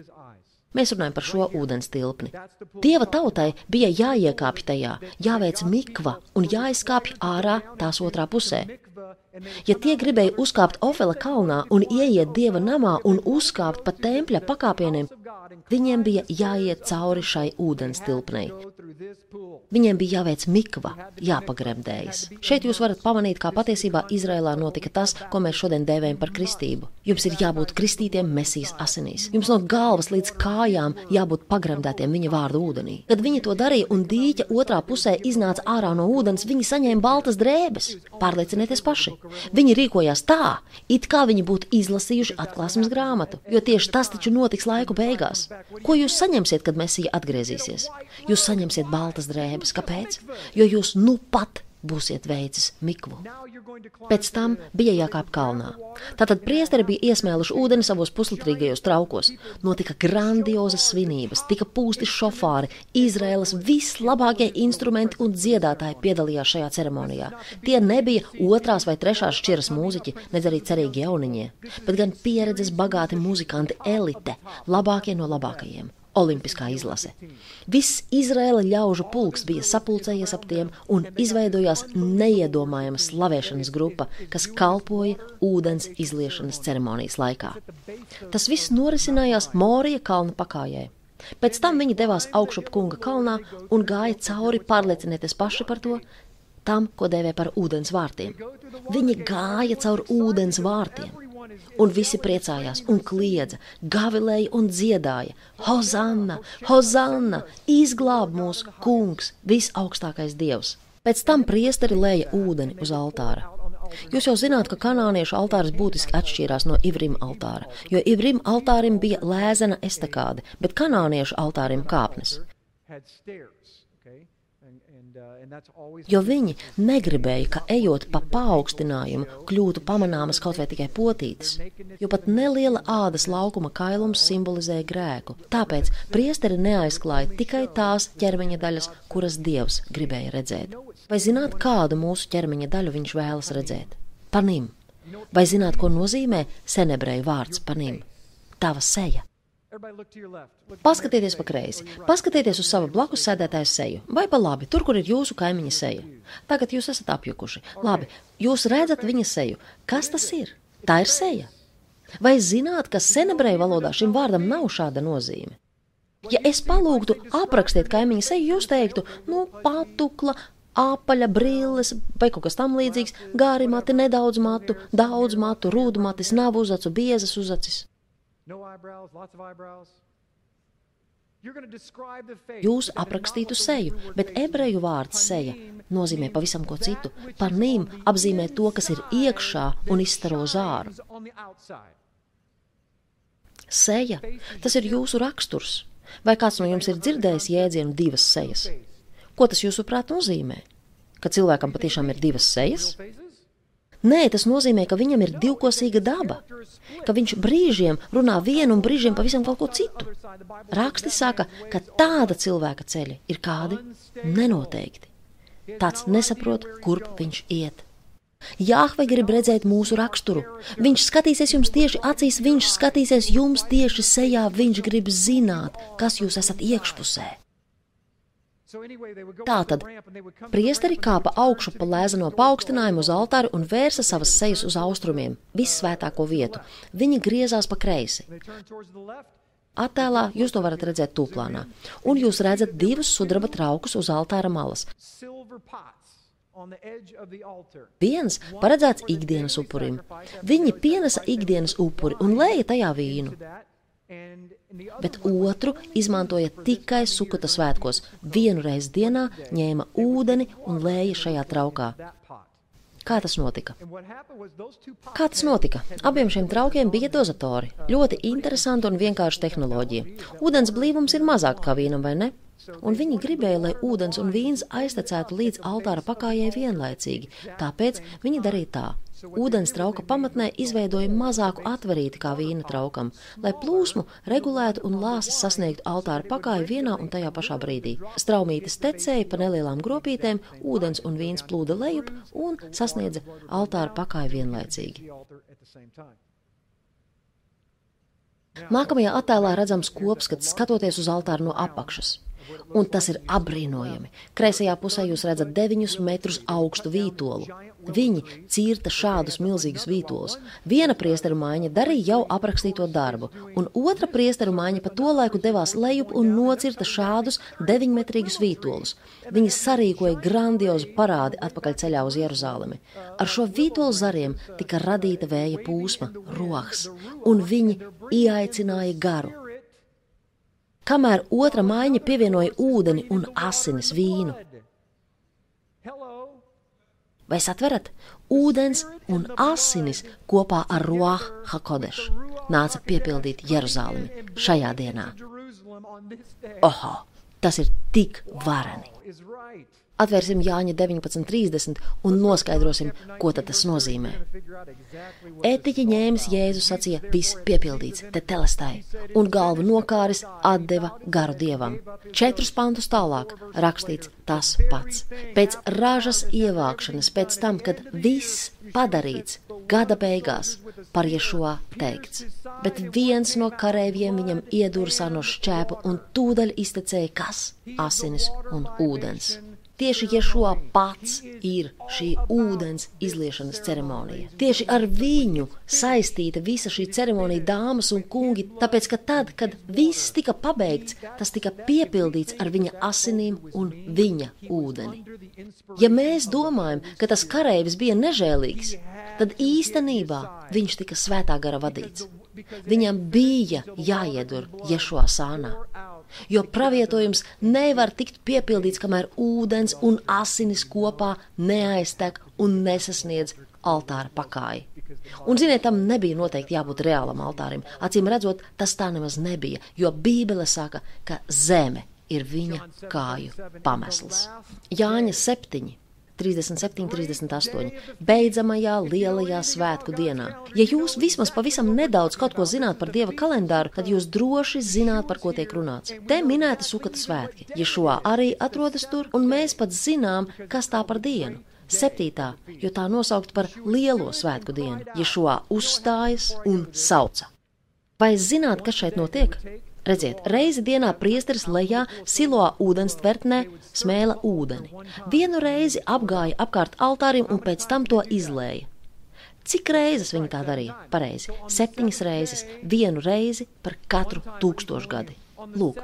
Mēs runājam par šo ūdens tilpni. Dieva tautai bija jāiekāpj tajā, jāveic mikva un jāizkāpj ārā tās otrā pusē. Ja tie gribēja uzkāpt Ofela kalnā un ieiet dieva namā un uzkāpt pa tempļa pakāpieniem, viņiem bija jāiet cauri šai ūdens tilpnei. Viņiem bija jāveic mikva, jāpagremdējas. Šeit jūs varat pamanīt, kā patiesībā Izrēlā notika tas, ko mēs šodien dēvējam par kristību. Jums ir jābūt kristītiem mesijas asinīs. Jums no galvas līdz kājām jābūt pagremdētiem viņa vārdu ūdenī. Kad viņi to darīja un dīķa otrā pusē iznāca ārā no ūdens, viņi saņēma baltas drēbes. Pārliecinieties paši! Viņi rīkojās tā, it kā viņi būtu izlasījuši atklāsmes grāmatu, jo tieši tas taču notiks laiku beigās. Ko jūs saņemsiet, kad Mēsija atgriezīsies? Jūs saņemsiet baltas drēbes. Kāpēc? Jo jūs nu pat būsiet veicis miklu. Pēc tam bija jākāp kalnā. Tātad priesteri bija iesmēluši ūdeni savos puslitrīgajos traukos. Notika grandiozas svinības, tika pūsti šofāri, Izraēlas vislabākie instrumenti un dziedātāji piedalījās šajā ceremonijā. Tie nebija otrās vai trešās šķiras mūziķi, nedz arī cerīgi jauniņie, bet gan pieredzes bagāti muzikanti elite, labākie no labākajiem olimpiskā izlase. Viss Izraēla ļaužu pulks bija sapulcējies ap tiem un izveidojās neiedomājama slavēšanas grupa, kas kalpoja ūdens izliešanas ceremonijas laikā. Tas viss norisinājās Morija kalna pakājē. Pēc tam viņi devās augšup kunga kalnā un gāja cauri, pārliecinieties paši par to, tam, ko dēvē par ūdens vārtiem. Viņi gāja cauri ūdens vārtiem un visi priecājās un kliedza, gavilēja un dziedāja: Hozanna, Hozanna, izglāb mūs, kungs, visaugstākais dievs! Pēc tam priesteri lēja ūdeni uz altāra. Jūs jau zināt, ka kanāniešu altārs būtiski atšķīrās no Ivrim altāra, jo Ivrim altārim bija lēzena estakāde, bet kanāniešu altārim kāpnes. Jo viņi negribēja, ka ejot pa paaugstinājumu, kļūtu pamanāmas kaut vai tikai potītes, jo pat neliela ādas laukuma kailums simbolizēja grēku. Tāpēc priesteri neaizklāja tikai tās ķermeņa daļas, kuras dievs gribēja redzēt. Vai zināt, kādu mūsu ķermeņa daļu viņš vēlas redzēt? Panim. Vai zināt, ko nozīmē senebreju vārds panim? Tava seja. Paskatieties pa kreisi, paskatieties uz savu blakus sēdētāju seju, vai pa labi, tur, kur ir jūsu kaimiņa seja. Tagad jūs esat apjukuši. Labi, jūs redzat viņa seju. Kas tas ir? Tā ir seja. Vai zināt, ka senebreju valodā šim vārdam nav šāda nozīme? Ja es palūgtu aprakstīt kaimiņa seju, jūs teiktu, nu, patukla, apaļa, brilles vai kaut kas tam līdzīgs, gāri mati, nedaudz matu, daudz matu, rūdu matis, nav uzacu, biezas uzacis. Jūs aprakstītu seju, bet ebreju vārds seja nozīmē pavisam ko citu. Par nīm apzīmē to, kas ir iekšā un izstaro zāru. Seja, tas ir jūsu raksturs. Vai kāds no jums ir dzirdējis jēdzienu divas sejas? Ko tas jūsuprāt nozīmē? Ka cilvēkam patiešām ir divas sejas? Nē, tas nozīmē, ka viņam ir divkosīga daba, ka viņš brīžiem runā vienu un brīžiem pavisam kaut ko citu. Raksti saka, ka tāda cilvēka ceļi ir kādi nenoteikti. Tāds nesaprot, kurp viņš iet. Jāhve grib redzēt mūsu raksturu. Viņš skatīsies jums tieši acīs, viņš skatīsies jums tieši sejā, viņš grib zināt, kas jūs esat iekšpusē. Tātad priesteri kāpa augšu pa lēzano paaugstinājumu uz altāri un vērsa savas sejas uz austrumiem, vissvētāko vietu. Viņi griezās pa kreisi. Attēlā jūs to varat redzēt tūplānā, un jūs redzat divus sudraba traukus uz altāra malas. Viens paredzēts ikdienas upurim. Viņi pienesa ikdienas upuri un lēja tajā vīnu bet otru izmantoja tikai sukata svētkos. Vienu reizi dienā ņēma ūdeni un lēja šajā traukā. Kā tas notika? Kā tas notika? Abiem šiem traukiem bija dozatori. Ļoti interesanta un vienkārša tehnoloģija. Ūdens blīvums ir mazāk kā vīnam, vai ne? Un viņi gribēja, lai ūdens un vīns aiztecētu līdz altāra pakājai vienlaicīgi, tāpēc viņi darīja tā. Ūdens trauka pamatnē izveidoja mazāku atverīti kā vīna traukam, lai plūsmu regulētu un lāses sasniegtu altāra pakāju vienā un tajā pašā brīdī. Straumītes tecēja pa nelielām gropītēm, ūdens un vīns plūda lejup un sasniedza altāra pakāju vienlaicīgi. Nākamajā attēlā redzams kops, kad skatoties uz altāru no apakšas. Un tas ir apbrīnojami. Kreisajā pusē jūs redzat deviņus metrus augstu vītolu. Viņi cirta šādus milzīgus vītolus. Viena priesteru mājiņa darīja jau aprakstīto darbu, un otra priesteru mājiņa pa to laiku devās lejup un nocirta šādus deviņmetrīgus vītolus. Viņi sarīkoja grandiozu parādi atpakaļ ceļā uz Jeruzālemi. Ar šo vītolu zariem tika radīta vēja plūsma, rohs, un viņi ieaicināja garu kamēr otra maiņa pievienoja ūdeni un asinis vīnu. Vai satverat? Ūdens un asinis kopā ar Ruah Hakodešu nāca piepildīt Jeruzālemi šajā dienā. Oho, tas ir tik vareni! Atvērsim Jāņa 19.30 un noskaidrosim, ko tas nozīmē. Ētiķi ņēmis Jēzus sacīja, viss piepildīts, te telestai, un galvu nokāris atdeva garu dievam. Četrus pantus tālāk rakstīts tas pats. Pēc ražas ievākšanas, pēc tam, kad viss padarīts, gada beigās par Ješua teikts. Bet viens no karēviem viņam iedursā no šķēpa un tūdaļ iztecēja kas? Asinis un ūdens. Tieši Ješua pats ir šī ūdens izliešanas ceremonija. Tieši ar viņu saistīta visa šī ceremonija, dāmas un kungi, tāpēc, ka tad, kad viss tika pabeigts, tas tika piepildīts ar viņa asinīm un viņa ūdeni. Ja mēs domājam, ka tas kareivis bija nežēlīgs, tad īstenībā viņš tika svētā gara vadīts. Viņam bija jāiedur Ješua sānā jo pravietojums nevar tikt piepildīts, kamēr ūdens un asinis kopā neaiztek un nesasniedz altāra pakāpi. Un, ziniet, tam nebija noteikti jābūt reālam altārim. Acīm redzot, tas tā nemaz nebija, jo Bībele saka, ka zeme ir viņa kāju pamesls. Jāņa 7. 37, 38. Beidzamajā lielajā svētku dienā. Ja jūs vismaz pavisam nedaudz kaut ko zināt par dieva kalendāru, tad jūs droši zināt, par ko tiek runāts. Te minēta sukata svētki. Ješua arī atrodas tur, un mēs pat zinām, kas tā par dienu. Septītā, jo tā nosaukt par lielo svētku dienu. Ješua uzstājas un sauca. Vai zināt, kas šeit notiek? Redziet, reizi dienā priesteris lejā silo ūdens tvertnē smēla ūdeni. Vienu reizi apgāja apkārt altārim un pēc tam to izlēja. Cik reizes viņi tā darīja? Pareizi, septiņas reizes, vienu reizi par katru tūkstošgadi. Lūk,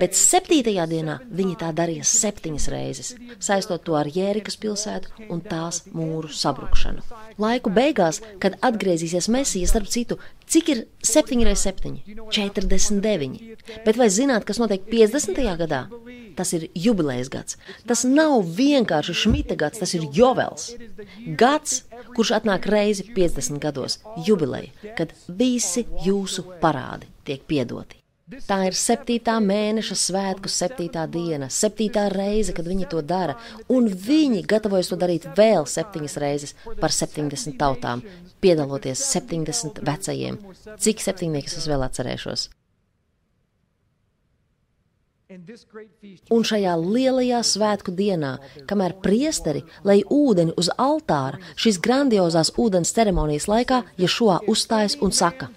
bet septītajā dienā viņi tā darīja septiņas reizes, saistot to ar Jērikas pilsētu un tās mūru sabrukšanu. Laiku beigās, kad atgriezīsies Mēsija, starp citu, cik ir 7 reizes 7? 49. Bet vai zināt, kas notiek 50. gadā? Tas ir jubilejas gads. Tas nav vienkārši šmita gads, tas ir jovels. Gads, kurš atnāk reizi 50 gados, jubileja, kad visi jūsu parādi tiek piedoti. Tā ir septītā mēneša svētku, septītā diena, septītā reize, kad viņi to dara, un viņi gatavojas to darīt vēl septiņas reizes par septiņdesmit tautām, piedaloties septiņdesmit vecajiem. Cik septiņniekus es vēl atcerēšos? Un šajā lielajā svētku dienā, kamēr priesteri lej ūdeni uz altāra, šīs grandiozās ūdens ceremonijas laikā, ja šo uzstājas un saka: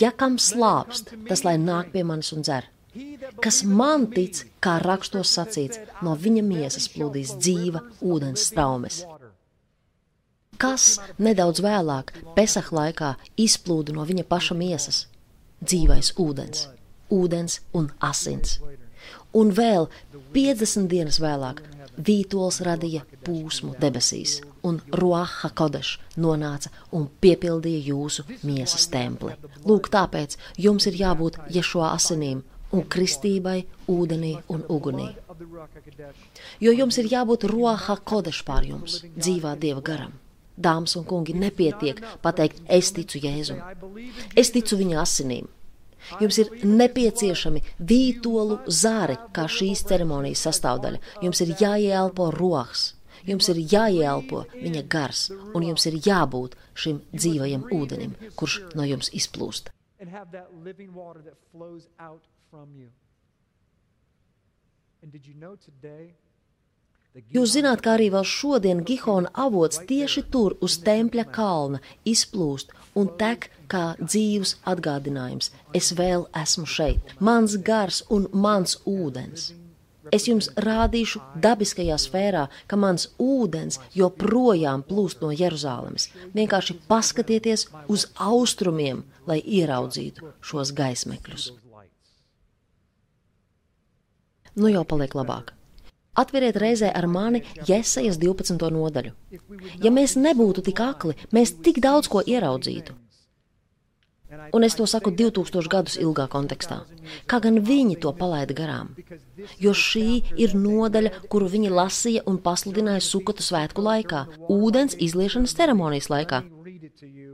Ja kam slāpst, tas lai nāk pie manis un dzer. Kas man tic, kā rakstos sacīts, no viņa miesas plūdīs dzīva ūdens straumes. Kas nedaudz vēlāk, Pesah laikā, izplūda no viņa paša miesas? Dzīvais ūdens, ūdens un asins. Un vēl 50 dienas vēlāk Vītols radīja pūsmu debesīs, un Ruaha Kodeš nonāca un piepildīja jūsu miesas templi. Lūk, tāpēc jums ir jābūt Ješo asinīm un kristībai, ūdenī un ugunī. Jo jums ir jābūt Ruaha Kodeš pār jums, dzīvā Dieva garam. Dāmas un kungi, nepietiek pateikt, es ticu Jēzum. Es ticu viņa asinīm. Jums ir nepieciešami vītolu zāri, kā šīs ceremonijas sastāvdaļa. Jums ir jāieelpo rohs, jums ir jāieelpo viņa gars, un jums ir jābūt šim dzīvajam ūdenim, kurš no jums izplūst. And did you know today Jūs zināt, ka arī vēl šodien Gihona avots tieši tur uz tempļa kalna izplūst un tek kā dzīves atgādinājums. Es vēl esmu šeit, mans gars un mans ūdens. Es jums rādīšu dabiskajā sfērā, ka mans ūdens joprojām plūst no Jeruzalemes. Vienkārši paskatieties uz austrumiem, lai ieraudzītu šos gaismekļus. Nu jau paliek labāk. Atveriet reizē ar mani Jēzus 12. nodaļu. Ja mēs nebūtu tik akli, mēs tik daudz ko ieraudzītu. Un es to saku 2000 gadus ilgā kontekstā. Kā gan viņi to palaida garām? Jo šī ir nodaļa, kuru viņi lasīja un pasludināja sukatu svētku laikā, ūdens izliešanas ceremonijas laikā.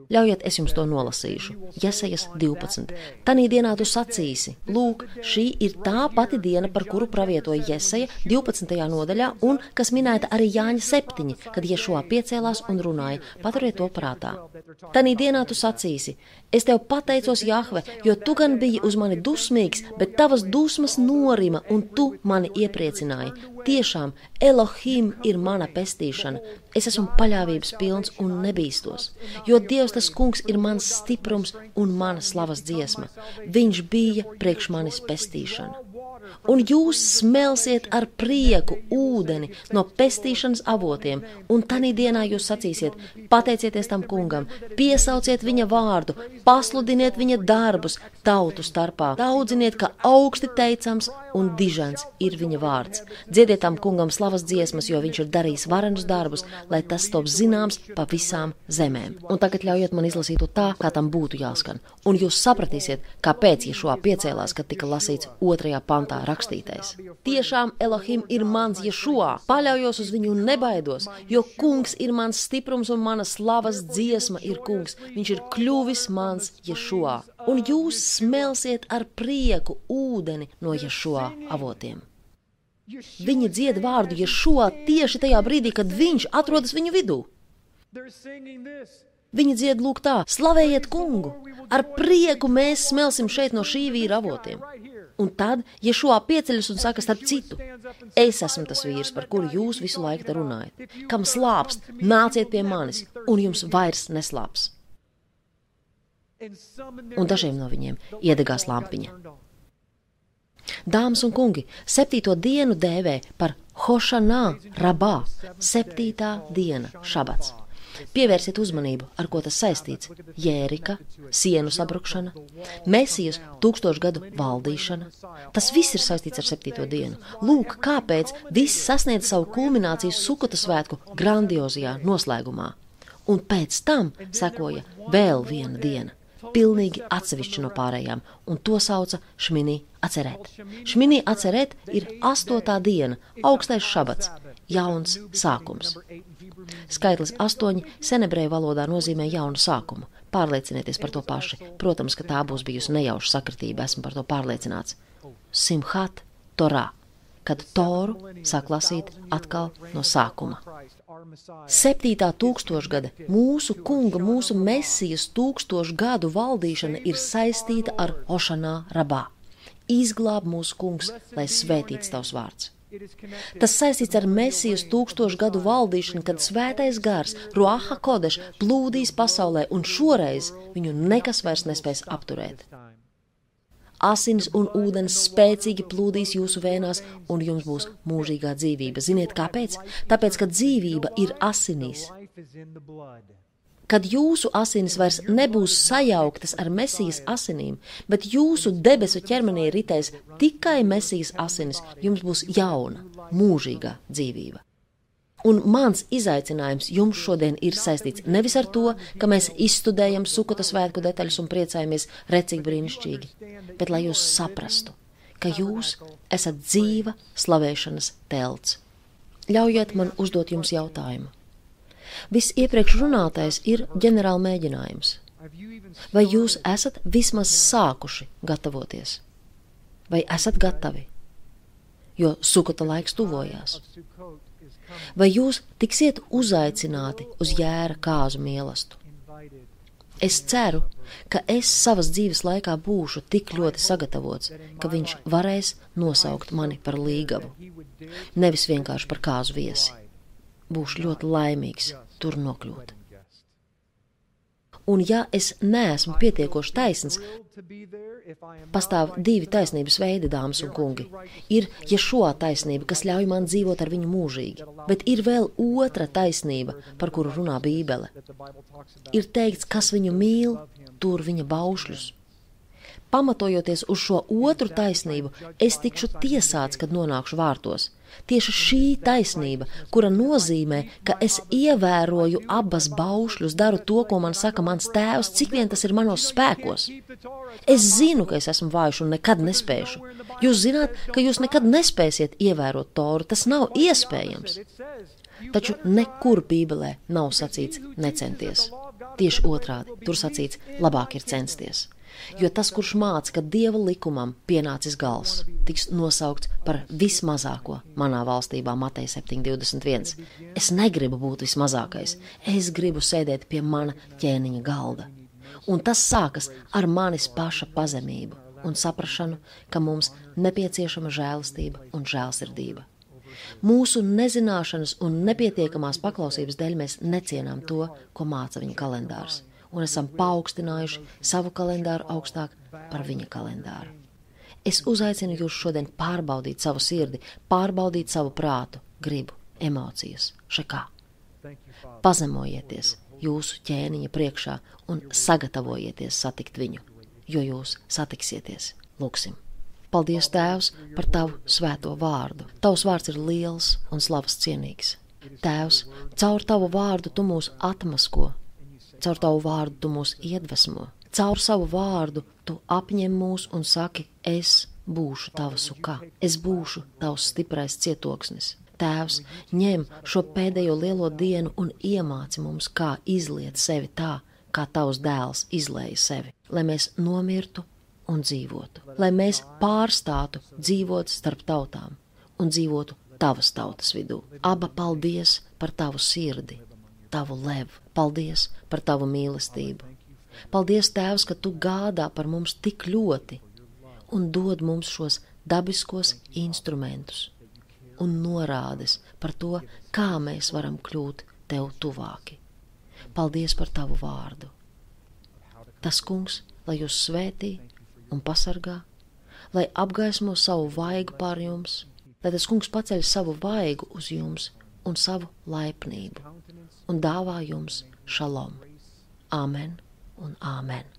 Ļaujiet, es jums to nolasīšu. Jesajas 12. Tanī dienā tu sacīsi, lūk, šī ir tā pati diena, par kuru pravietoja Jesaja 12. nodaļā, un kas minēta arī Jāņa 7, kad Ješua piecēlās un runāja. Paturiet to prātā. Tanī dienā tu sacīsi, es tev pateicos, Jahve, jo tu gan biji uz mani dusmīgs, bet tavas dusmas norima, un tu mani iepriecināji. Tiešām Elohim ir mana pestīšana. Es esmu paļāvības pilns un nebīstos, jo Dievs tas kungs ir mans stiprums un mana slavas dziesma. Viņš bija priekš manis pestīšana un jūs smelsiet ar prieku ūdeni no pestīšanas avotiem, un tanī dienā jūs sacīsiet, pateicieties tam kungam, piesauciet viņa vārdu, pasludiniet viņa darbus tautu starpā, daudziniet, ka augsti teicams un dižans ir viņa vārds. Dziediet tam kungam slavas dziesmas, jo viņš ir darījis varenus darbus, lai tas top zināms pa visām zemēm. Un tagad ļaujiet man izlasīt to tā, kā tam būtu jāskan, un jūs sapratīsiet, kāpēc Ješua piecēlās, kad tika lasīts otrajā pantā rakstītais. Tiešām Elohim ir mans Ješua, paļaujos uz viņu un nebaidos, jo kungs ir mans stiprums un mana slavas dziesma ir kungs. Viņš ir kļuvis mans Ješua. un jūs smelsiet ar prieku ūdeni no Ješua avotiem. Viņi dzied vārdu Ješua tieši tajā brīdī, kad viņš atrodas viņu vidū. Viņi dzied lūk tā: slavējiet kungu! Ar prieku mēs smelsim šeit no šī vīra avotiem. Un tad, ja šo pieceļas un saka starp citu, es esmu tas vīrs, par kuru jūs visu laiku runājat, kam slāpst, nāciet pie manis, un jums vairs neslāps. Un dažiem no viņiem iedegās lampiņa. Dāmas un kungi, septīto dienu dēvē par Hošanā, Rabā, septītā diena, šabats. Pievērsiet uzmanību, ar ko tas saistīts - jērika, sienu sabrukšana, mesijas tūkstošu gadu valdīšana. Tas viss ir saistīts ar septīto dienu. Lūk, kāpēc viss sasniedz savu kulmināciju Sukota svētku grandiozajā noslēgumā. Un pēc tam sekoja vēl viena diena pilnīgi atsevišķi no pārējām, un to sauca Šminī atcerēt. Šminī atcerēt ir astotā diena, augstais šabats, jauns sākums. Skaitlis astoņi senebreju valodā nozīmē jaunu sākumu. Pārliecinieties par to paši. Protams, ka tā būs bijusi nejauša sakritība, esmu par to pārliecināts. Simhat Torā, kad Toru sāk lasīt atkal no sākuma. Septītā tūkstošgada mūsu kunga, mūsu mesijas tūkstošu gadu valdīšana ir saistīta ar Ošanā Rabā. Izglāb mūsu kungs, lai svētīts tavs vārds. Tas saistīts ar Mēsijas tūkstošu gadu valdīšanu, kad svētais gars, Ruaha Kodeš, plūdīs pasaulē, un šoreiz viņu nekas vairs nespēs apturēt. Asins un ūdens spēcīgi plūdīs jūsu vēnās, un jums būs mūžīgā dzīvība. Ziniet, kāpēc? Tāpēc, ka dzīvība ir asinīs kad jūsu asinis vairs nebūs sajauktas ar mesijas asinīm, bet jūsu debesu ķermenī ritēs tikai mesijas asinis, jums būs jauna, mūžīga dzīvība. Un mans izaicinājums jums šodien ir saistīts nevis ar to, ka mēs izstudējam sukota svētku detaļas un priecājamies recīgi brīnišķīgi, bet lai jūs saprastu, ka jūs esat dzīva slavēšanas telts. Ļaujiet man uzdot jums jautājumu. Viss iepriekš runātais ir ģenerāla mēģinājums. Vai jūs esat vismaz sākuši gatavoties? Vai esat gatavi? Jo sukota laiks tuvojās. Vai jūs tiksiet uzaicināti uz jēra kāzu mīlestību? Es ceru, ka es savas dzīves laikā būšu tik ļoti sagatavots, ka viņš varēs nosaukt mani par līgavu, nevis vienkārši par kāzu viesi būšu ļoti laimīgs tur nokļūt. Un ja es neesmu pietiekoši taisns, pastāv divi taisnības veidi, dāmas un kungi. Ir ja šo taisnība, kas ļauj man dzīvot ar viņu mūžīgi, bet ir vēl otra taisnība, par kuru runā Bībele. Ir teikts, kas viņu mīl, tur viņa baušļus. Pamatojoties uz šo otru taisnību, es tikšu tiesāts, kad nonākšu vārtos. Tieši šī taisnība, kura nozīmē, ka es ievēroju abas baušļus, daru to, ko man saka mans tēvs, cik vien tas ir manos spēkos. Es zinu, ka es esmu vājš un nekad nespēšu. Jūs zināt, ka jūs nekad nespēsiet ievērot toru, tas nav iespējams. Taču nekur Bībelē nav sacīts necenties. Tieši otrādi, tur sacīts, labāk ir censties. Jo tas, kurš māca, ka dieva likumam pienācis gals, tiks nosaukts par vismazāko manā valstībā, Matei 7,21. Es negribu būt vismazākais, es gribu sēdēt pie mana ķēniņa galda. Un tas sākas ar manis paša pazemību un saprašanu, ka mums nepieciešama žēlastība un žēlsirdība. Mūsu nezināšanas un nepietiekamās paklausības dēļ mēs necienām to, ko māca viņa kalendārs un esam paaugstinājuši savu kalendāru augstāk par viņa kalendāru. Es uzaicinu jūs šodien pārbaudīt savu sirdi, pārbaudīt savu prātu, gribu, emocijas, šekā. Pazemojieties jūsu ķēniņa priekšā un sagatavojieties satikt viņu, jo jūs satiksieties. Lūksim! Paldies, Tēvs, par Tavu svēto vārdu. Tavs vārds ir liels un slavas cienīgs. Tēvs, caur Tavu vārdu Tu mūs atmasko Caur tavu vārdu tu mūs iedvesmo, caur savu vārdu tu apņem mūs un saki, es būšu tava sukā, es būšu tavs stiprais cietoksnis. Tēvs, ņem šo pēdējo lielo dienu un iemāci mums, kā izliet sevi tā, kā tavs dēls izlēja sevi, lai mēs nomirtu un dzīvotu, lai mēs pārstātu dzīvot starp tautām un dzīvotu tavas tautas vidū. Aba paldies par tavu sirdi, tavu levu, paldies par tavu mīlestību. Paldies, Tēvs, ka tu gādā par mums tik ļoti un dod mums šos dabiskos instrumentus un norādes par to, kā mēs varam kļūt tev tuvāki. Paldies par tavu vārdu. Tas kungs, lai jūs svētī un pasargā, lai apgaismo savu vaigu pār jums lai tas kungs paceļ savu vaigu uz jums un savu laipnību un dāvā jums Shalom. Amen und Amen.